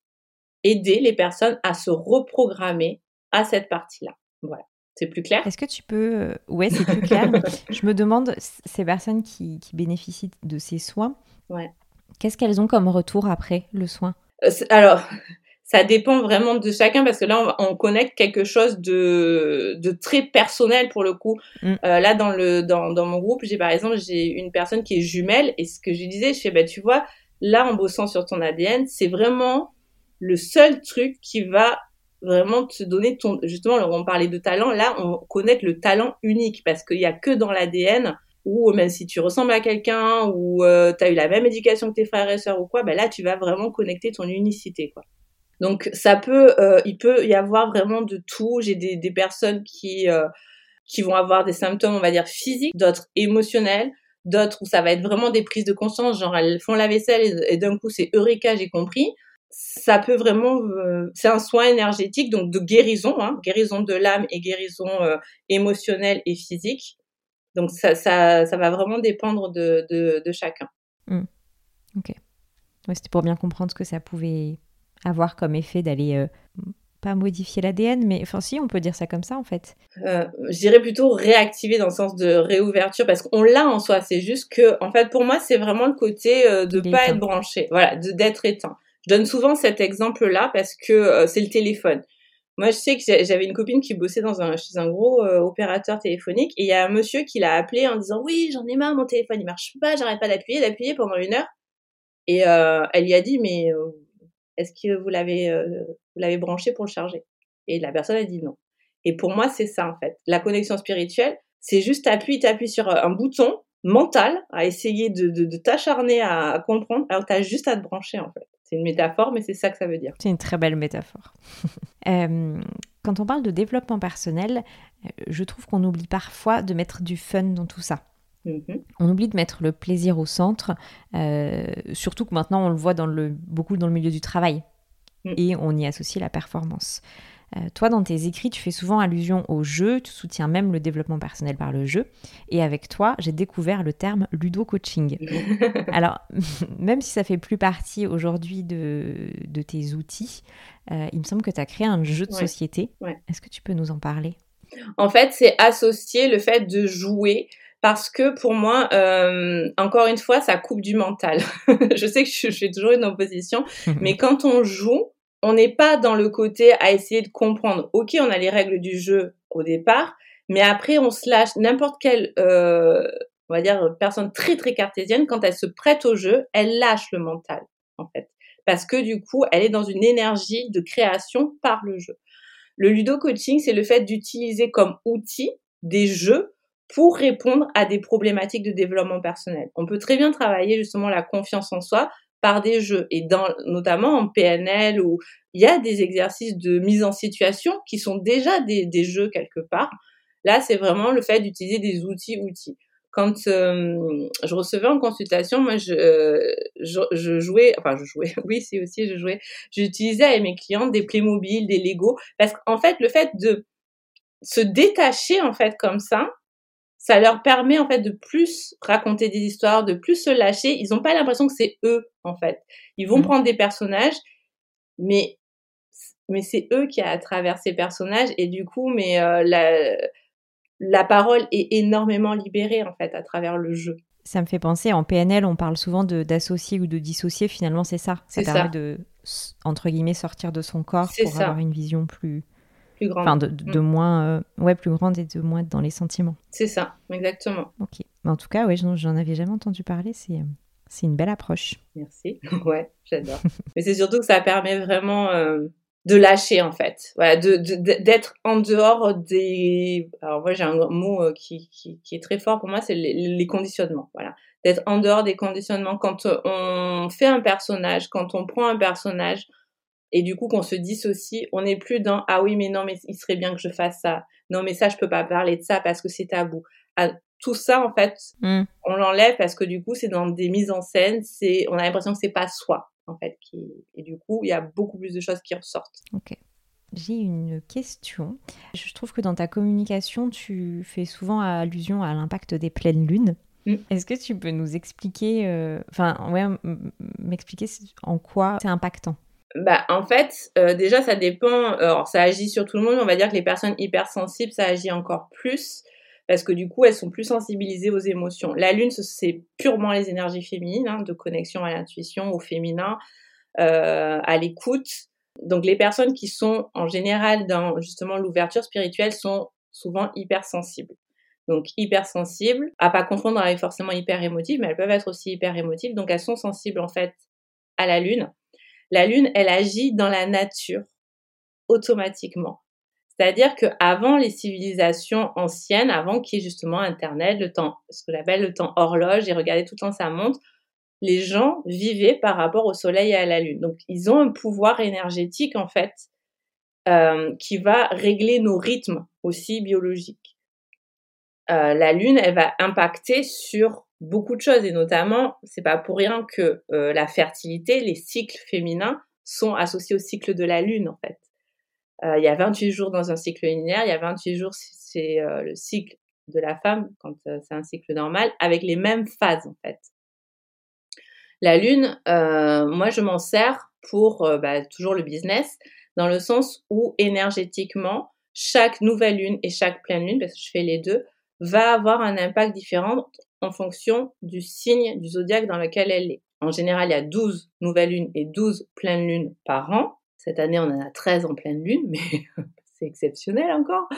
aider les personnes à se reprogrammer à cette partie-là. Voilà. C'est plus clair? Est-ce que tu peux. euh, Ouais, c'est plus clair. (laughs) je me demande, ces personnes qui, qui bénéficient de ces soins, Ouais. Qu'est-ce qu'elles ont comme retour après le soin? Euh, Alors, ça dépend vraiment de chacun parce que là, on, connecte quelque chose de, de très personnel pour le coup. Mm. Euh, là, dans, le, dans, dans mon groupe, j'ai par exemple, j'ai une personne qui est jumelle et ce que je disais, je fais, bah, tu vois, là, en bossant sur ton ADN, c'est vraiment le seul truc qui va vraiment te donner ton, justement, alors on parlait de talent, là, on connecte le talent unique parce qu'il y a que dans l'ADN ou même si tu ressembles à quelqu'un ou as eu la même éducation que tes frères et sœurs ou quoi, ben là tu vas vraiment connecter ton unicité quoi. Donc ça peut, euh, il peut y avoir vraiment de tout. J'ai des, des personnes qui euh, qui vont avoir des symptômes, on va dire physiques, d'autres émotionnels, d'autres où ça va être vraiment des prises de conscience, genre elles font la vaisselle et, et d'un coup c'est eureka, j'ai compris. Ça peut vraiment, euh, c'est un soin énergétique, donc de guérison, hein, guérison de l'âme et guérison euh, émotionnelle et physique. Donc ça, ça, ça va vraiment dépendre de, de, de chacun. Ouais, C'était pour bien comprendre ce que ça pouvait avoir comme effet d'aller. euh, pas modifier l'ADN, mais enfin si, on peut dire ça comme ça en fait. Euh, je dirais plutôt réactiver dans le sens de réouverture parce qu'on l'a en soi. C'est juste que, en fait, pour moi, c'est vraiment le côté euh, de est pas éteint. être branché, voilà, de- d'être éteint. Je donne souvent cet exemple-là parce que euh, c'est le téléphone. Moi, je sais que j'avais une copine qui bossait dans un, chez un gros euh, opérateur téléphonique et il y a un monsieur qui l'a appelé en disant oui, j'en ai marre, mon téléphone il marche pas, j'arrête pas d'appuyer, d'appuyer pendant une heure. Et euh, elle lui a dit mais euh, est-ce que vous l'avez vous l'avez branché pour le charger? Et la personne a dit non. Et pour moi, c'est ça en fait. La connexion spirituelle, c'est juste t'appuies, t'appuies sur un bouton mental à essayer de, de, t'acharner à, comprendre, alors tu as juste à te brancher en fait. C'est une métaphore, mais c'est ça que ça veut dire. C'est une très belle métaphore. (laughs) Euh, quand on parle de développement personnel, euh, je trouve qu'on oublie parfois de mettre du fun dans tout ça. Mm-hmm. On oublie de mettre le plaisir au centre, euh, surtout que maintenant on le voit dans le, beaucoup dans le milieu du travail mm. et on y associe la performance. Euh, toi, dans tes écrits, tu fais souvent allusion au jeu, tu soutiens même le développement personnel par le jeu. Et avec toi, j'ai découvert le terme ludo-coaching. (laughs) Alors, (laughs) même si ça fait plus partie aujourd'hui de, tes outils, euh, il me semble que tu as créé un jeu de société. Est-ce que tu peux nous en parler? En fait, c'est associer le fait de jouer parce que pour moi, euh, encore une fois, ça coupe du mental. (laughs) je sais que je, je, suis toujours une opposition, mais quand on joue, on n'est pas dans le côté à essayer de comprendre. Ok, on a les règles du jeu au départ, mais après on se lâche. N'importe quelle, euh, on va dire, personne très très cartésienne, quand elle se prête au jeu, elle lâche le mental en fait, parce que du coup, elle est dans une énergie de création par le jeu. Le ludo coaching, c'est le fait d'utiliser comme outil des jeux pour répondre à des problématiques de développement personnel. On peut très bien travailler justement la confiance en soi par des jeux et dans notamment en PNL où il y a des exercices de mise en situation qui sont déjà des, des jeux quelque part. Là, c'est vraiment le fait d'utiliser des outils outils. Quand euh, je recevais en consultation, moi, je, je, je, jouais, enfin, je jouais, (laughs) oui, c'est aussi, je jouais, j'utilisais avec mes clients des Playmobil, des Lego, parce qu'en fait, le fait de se détacher, en fait, comme ça, ça leur permet en fait de plus raconter des histoires, de plus se lâcher. Ils n'ont pas l'impression que c'est eux en fait. Ils vont mmh. prendre des personnages, mais mais c'est eux qui à travers ces personnages et du coup, mais euh, la la parole est énormément libérée en fait à travers le jeu. Ça me fait penser, en PNL, on parle souvent d'associer ou de dissocier. Finalement, c'est ça. Ça permet de, entre guillemets, sortir de son corps pour avoir une vision plus, plus grande. Enfin, de, mm. moins, euh, ouais, plus grande et de moins dans les sentiments. C'est ça, exactement. Ok. En tout cas, ouais, j'en avais jamais entendu parler. C'est, euh, c'est une belle approche. Merci. (laughs) ouais, j'adore. Mais c'est surtout que ça permet vraiment euh, de lâcher en fait, voilà, de, d'être en dehors des. Alors moi, j'ai un mot qui, qui, qui, est très fort pour moi, c'est les, les conditionnements. Voilà, d'être en dehors des conditionnements quand on fait un personnage, quand on prend un personnage et du coup qu'on se dissocie, on n'est plus dans ah oui mais non mais il serait bien que je fasse ça, non mais ça je peux pas parler de ça parce que c'est tabou. Ah, tout ça en fait, mmh. on l'enlève parce que du coup c'est dans des mises en scène, c'est on a l'impression que c'est pas soi en fait qui et du coup il y a beaucoup plus de choses qui ressortent. Ok. J'ai une question. Je trouve que dans ta communication, tu fais souvent allusion à l'impact des pleines lunes. Mmh. Est-ce que tu peux nous expliquer, euh, enfin, ouais, m'expliquer en quoi c'est impactant? Bah, en fait, euh, déjà, ça dépend. Alors, ça agit sur tout le monde. On va dire que les personnes hypersensibles, ça agit encore plus parce que du coup, elles sont plus sensibilisées aux émotions. La lune, c'est purement les énergies féminines, hein, de connexion à l'intuition, au féminin, euh, à l'écoute. Donc, les personnes qui sont en général dans justement l'ouverture spirituelle sont souvent hypersensibles. Donc, hypersensibles, à pas confondre avec forcément hyper émotives, mais elles peuvent être aussi hyper émotives. Donc, elles sont sensibles en fait à la lune. La Lune, elle agit dans la nature automatiquement. C'est-à-dire que avant les civilisations anciennes, avant qu'il y ait justement Internet, le temps, ce que j'appelle le temps horloge, et regarder tout le temps sa montre, les gens vivaient par rapport au Soleil et à la Lune. Donc, ils ont un pouvoir énergétique en fait euh, qui va régler nos rythmes aussi biologiques. Euh, la Lune, elle va impacter sur beaucoup de choses et notamment, c'est pas pour rien que euh, la fertilité, les cycles féminins sont associés au cycle de la lune en fait. Euh, il y a 28 jours dans un cycle linéaire, il y a 28 jours c'est euh, le cycle de la femme quand c'est un cycle normal avec les mêmes phases en fait. La lune, moi je m'en sers pour bah, toujours le business dans le sens où énergétiquement chaque nouvelle lune et chaque pleine lune, parce que je fais les deux, va avoir un impact différent en fonction du signe du zodiaque dans lequel elle est. En général, il y a 12 nouvelles lunes et 12 pleines lunes par an. Cette année, on en a 13 en pleine lune, mais (laughs) c'est exceptionnel encore.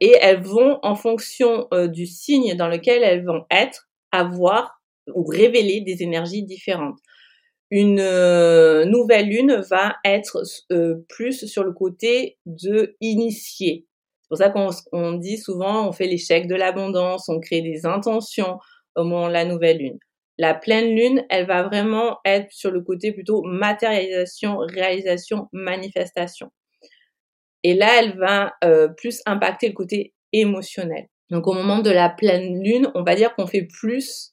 Et elles vont, en fonction euh, du signe dans lequel elles vont être, avoir ou révéler des énergies différentes. Une euh, nouvelle lune va être euh, plus sur le côté de initier. C'est pour ça qu'on dit souvent on fait l'échec de l'abondance, on crée des intentions au moment de la nouvelle lune. La pleine lune, elle va vraiment être sur le côté plutôt matérialisation, réalisation, manifestation. Et là, elle va euh, plus impacter le côté émotionnel. Donc au moment de la pleine lune, on va dire qu'on fait plus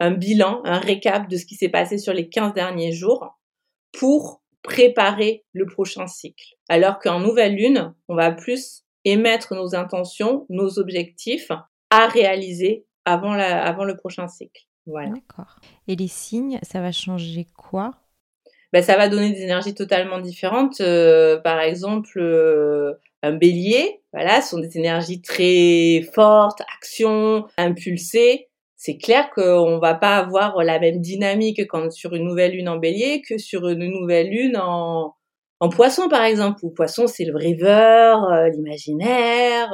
un bilan, un récap de ce qui s'est passé sur les 15 derniers jours pour préparer le prochain cycle. Alors qu'en nouvelle lune, on va plus émettre nos intentions, nos objectifs à réaliser avant, la, avant le prochain cycle. Voilà. D'accord. Et les signes, ça va changer quoi? Ben, ça va donner des énergies totalement différentes. Euh, par exemple, euh, un bélier, voilà, ce sont des énergies très fortes, action, impulsées. C'est clair qu'on va pas avoir la même dynamique quand sur une nouvelle lune en bélier que sur une nouvelle lune en, en poisson, par exemple. Ou poisson, c'est le rêveur, euh, l'imaginaire,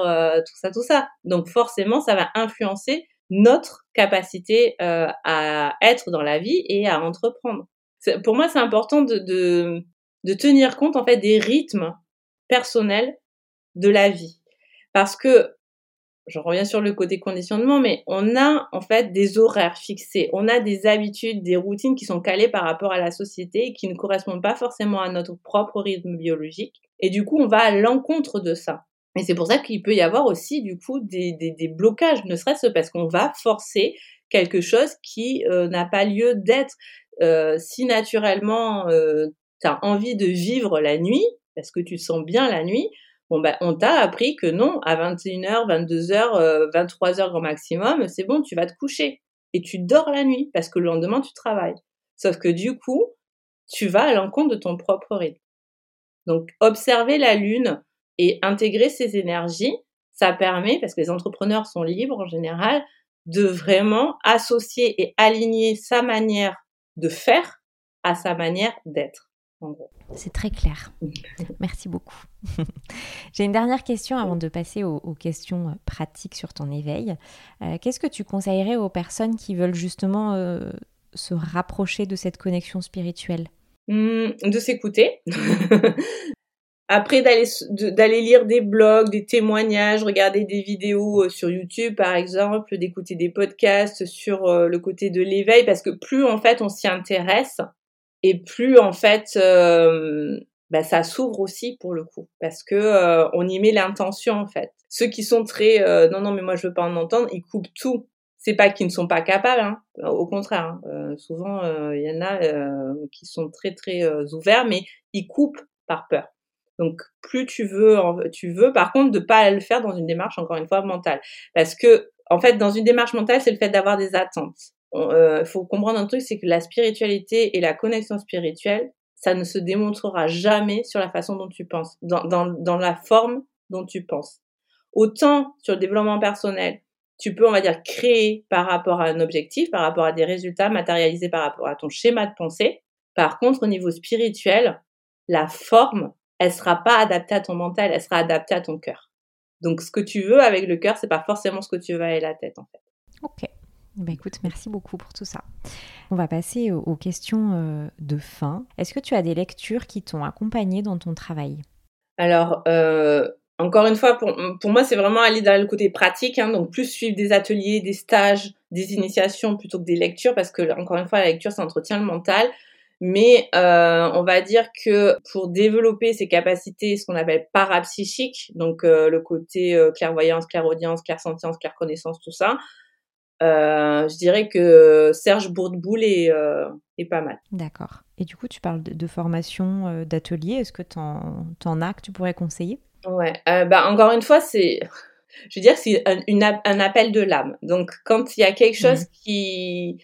tout ça, tout ça. Donc forcément, ça va influencer notre capacité à être dans la vie et à entreprendre pour moi, c'est important de, de, de, tenir compte en fait des rythmes personnels de la vie, parce que je reviens sur le côté conditionnement, mais on a en fait des horaires fixés, on a des habitudes, des routines qui sont calées par rapport à la société et qui ne correspondent pas forcément à notre propre rythme biologique. Et du coup, on va à l'encontre de ça. Et c'est pour ça qu'il peut y avoir aussi du coup des, des, des blocages, ne serait-ce parce qu'on va forcer quelque chose qui euh, n'a pas lieu d'être. Euh, si naturellement euh, tu as envie de vivre la nuit, parce que tu sens bien la nuit, bon bah on t'a appris que non, à 21h, 22h, 23h grand maximum, c'est bon, tu vas te coucher. Et tu dors la nuit, parce que le lendemain, tu travailles. Sauf que du coup, tu vas à l'encontre de ton propre rythme. Donc, observer la lune et intégrer ces énergies, ça permet, parce que les entrepreneurs sont libres en général, de vraiment associer et aligner sa manière de faire à sa manière d'être. C'est très clair. (laughs) Merci beaucoup. (laughs) J'ai une dernière question avant de passer aux, questions euh, pratiques sur ton éveil. Euh, qu'est-ce que tu conseillerais aux personnes qui veulent justement euh, se rapprocher de cette connexion spirituelle? Mmh, De s'écouter, (laughs) Après d'aller d'aller lire des blogs, des témoignages, regarder des vidéos euh, sur YouTube par exemple, d'écouter des podcasts sur euh, le côté de l'éveil parce que plus en fait on s'y intéresse et plus en fait euh, bah, ça s'ouvre aussi pour le coup parce que on y met l'intention en fait. Ceux qui sont très non non mais moi je veux pas en entendre, ils coupent tout. C'est pas qu'ils ne sont pas capables, hein. au contraire. Hein. souvent il y en a qui sont très très ouverts mais ils coupent par peur. Donc plus tu veux, tu veux par contre de pas le faire dans une démarche encore une fois mentale, parce que en fait dans une démarche mentale c'est le fait d'avoir des attentes. Il euh, faut comprendre un truc, c'est que la spiritualité et la connexion spirituelle, ça ne se démontrera jamais sur la façon dont tu penses, dans, dans, dans la forme dont tu penses. Autant sur le développement personnel, tu peux, on va dire, créer par rapport à un objectif, par rapport à des résultats matérialisés par rapport à ton schéma de pensée. Par contre, au niveau spirituel, la forme, elle sera pas adaptée à ton mental, elle sera adaptée à ton cœur. Donc ce que tu veux avec le cœur, c'est pas forcément ce que tu veux avec la tête en fait. Ok. Ben écoute, merci beaucoup pour tout ça. On va passer aux, questions euh, de fin. Est-ce que tu as des lectures qui t'ont accompagné dans ton travail? Alors, euh, encore une fois, pour, pour moi, c'est vraiment aller dans le côté pratique, hein, donc plus suivre des ateliers, des stages, des initiations plutôt que des lectures, parce que encore une fois, la lecture, ça entretient le mental. Mais euh, on va dire que pour développer ces capacités, ce qu'on appelle parapsychiques, donc euh, le côté euh, clairvoyance, clairaudience, clairsentience, clairconnaissance, tout ça, je dirais que Serge Bourdeboul est, est pas mal. D'accord. Et du coup, tu parles de, formation, d'atelier. Est-ce que tu en, en, as que tu pourrais conseiller? Ouais. bah, encore une fois, c'est je veux dire, c'est un, un, appel de l'âme. Donc, quand il y a quelque chose mmh. qui,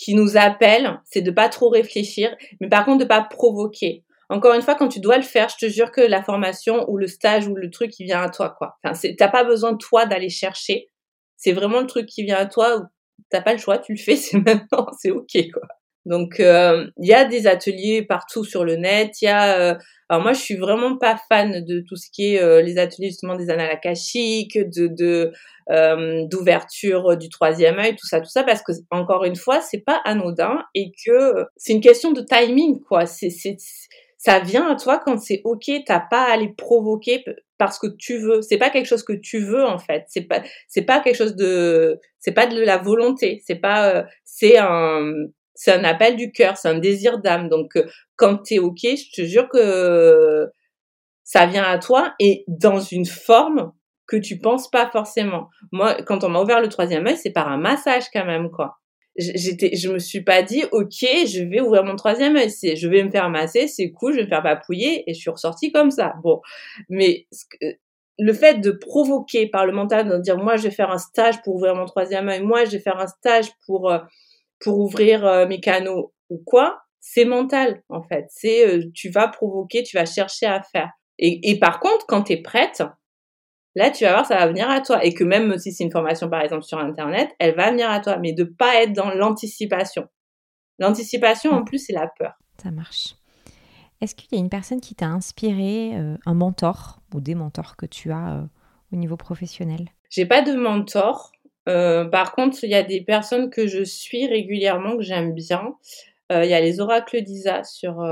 qui nous appelle, c'est de pas trop réfléchir, mais par contre de pas provoquer. Encore une fois, quand tu dois le faire, je te jure que la formation ou le stage ou le truc qui vient à toi, quoi. Enfin, t'as pas besoin toi d'aller chercher. C'est vraiment le truc qui vient à toi. T'as pas le choix, tu le fais, (laughs) c'est maintenant, c'est ok, quoi. Donc il y a des ateliers partout sur le net. Il y a alors moi je suis vraiment pas fan de tout ce qui est les ateliers justement des annales de de d'ouverture du troisième œil, tout ça, tout ça, parce que encore une fois c'est pas anodin et que c'est une question de timing quoi. C'est c'est ça vient à toi quand c'est ok, t'as pas à les provoquer parce que tu veux. C'est pas quelque chose que tu veux en fait. C'est pas c'est pas quelque chose de c'est pas de la volonté. C'est pas euh, c'est un c'est un appel du cœur, c'est un désir d'âme. Donc euh, quand t'es ok, je te jure que ça vient à toi et dans une forme que tu penses pas forcément. Moi, quand on m'a ouvert le troisième œil, c'est par un massage quand même quoi j'étais, je me suis pas dit, ok, je vais ouvrir mon troisième œil, c'est, je vais me faire masser, c'est cool, je vais me faire papouiller, et je suis ressortie comme ça. Bon, mais le fait de provoquer par le mental, de dire, moi, je vais faire un stage pour ouvrir mon troisième œil, moi, je vais faire un stage pour euh, pour ouvrir euh, mes canaux ou quoi, c'est mental en fait. C'est, euh, tu vas provoquer, tu vas chercher à faire. Et, et par contre, quand tu es prête, là tu vas voir ça va venir à toi et que même si c'est une formation par exemple sur internet elle va venir à toi mais de pas être dans l'anticipation l'anticipation en mm. plus c'est la peur ça marche est-ce qu'il y a une personne qui t'a inspiré euh, un mentor ou des mentors que tu as au niveau professionnel? J'ai pas de mentor euh, par contre il y a des personnes que je suis régulièrement que j'aime bien il y a les oracles d'Isa sur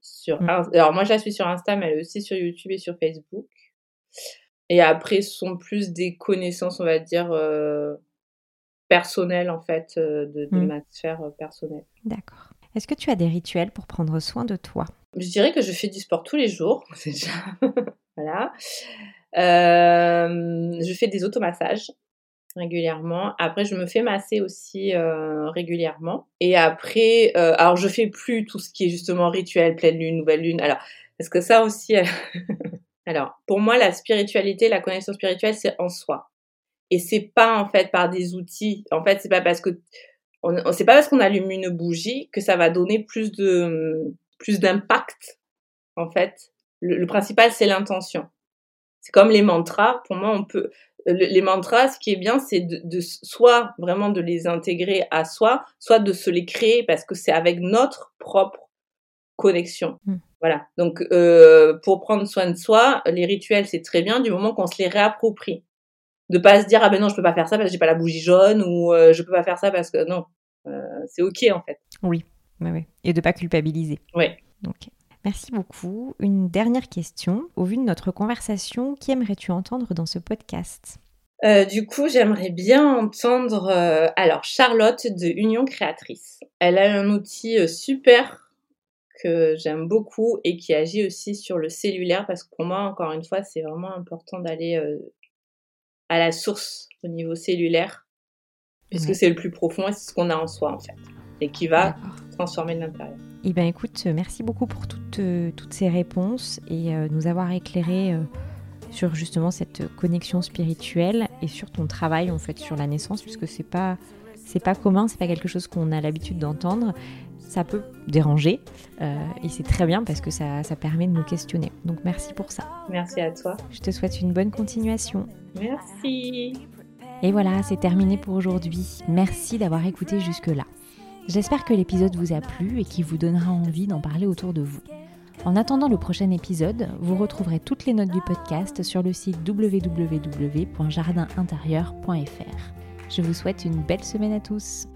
sur mm. alors moi je la suis sur Insta mais elle est aussi sur YouTube et sur Facebook et après, ce sont plus des connaissances, on va dire, euh, personnelles, en fait, euh, de, de mmh. ma sphère euh, personnelle. D'accord. Est-ce que tu as des rituels pour prendre soin de toi? Je dirais que je fais du sport tous les jours, (laughs) déjà. voilà. Je fais des automassages régulièrement. Après, je me fais masser aussi régulièrement. Et après, alors je fais plus tout ce qui est justement rituel, pleine lune, nouvelle lune. Alors, parce que ça aussi, (laughs) Alors, pour moi, la spiritualité, la connexion spirituelle, c'est en soi. Et c'est pas en fait par des outils. En fait, c'est pas parce que on, c'est pas parce qu'on allume une bougie que ça va donner plus de plus d'impact. En fait, le, principal c'est l'intention. C'est comme les mantras. Pour moi, on peut les mantras. Ce qui est bien, c'est de, de, soit vraiment de les intégrer à soi, soit de se les créer parce que c'est avec notre propre connexion. Mmh. Voilà. Donc, euh, pour prendre soin de soi, les rituels, c'est très bien du moment qu'on se les réapproprie. De pas se dire, ah ben non, je peux pas faire ça parce que j'ai pas la bougie jaune ou euh, je peux pas faire ça parce que non. Euh, c'est OK, en fait. Oui. oui, oui. Et de pas culpabiliser. Oui. Ok. Merci beaucoup. Une dernière question. Au vu de notre conversation, qui aimerais-tu entendre dans ce podcast? Du coup, j'aimerais bien entendre alors Charlotte de Union Créatrice. Elle a un outil super que j'aime beaucoup et qui agit aussi sur le cellulaire parce que pour moi, encore une fois, c'est vraiment important d'aller euh, à la source au niveau cellulaire puisque c'est le plus profond et c'est ce qu'on a en soi en fait et qui va transformer l'intérieur. Eh bien écoute, merci beaucoup pour toutes, euh, toutes ces réponses et euh, nous avoir éclairé sur justement cette connexion spirituelle et sur ton travail en fait sur la naissance puisque c'est pas c'est pas commun, c'est pas quelque chose qu'on a l'habitude d'entendre ça peut déranger. Euh, et c'est très bien parce que ça, ça, permet de nous questionner. Donc merci pour ça. Merci à toi. Je te souhaite une bonne continuation. Merci. Et voilà, c'est terminé pour aujourd'hui. Merci d'avoir écouté jusque-là. J'espère que l'épisode vous a plu et qu'il vous donnera envie d'en parler autour de vous. En attendant le prochain épisode, vous retrouverez toutes les notes du podcast sur le site www.jardinintérieur.fr. Je vous souhaite une belle semaine à tous.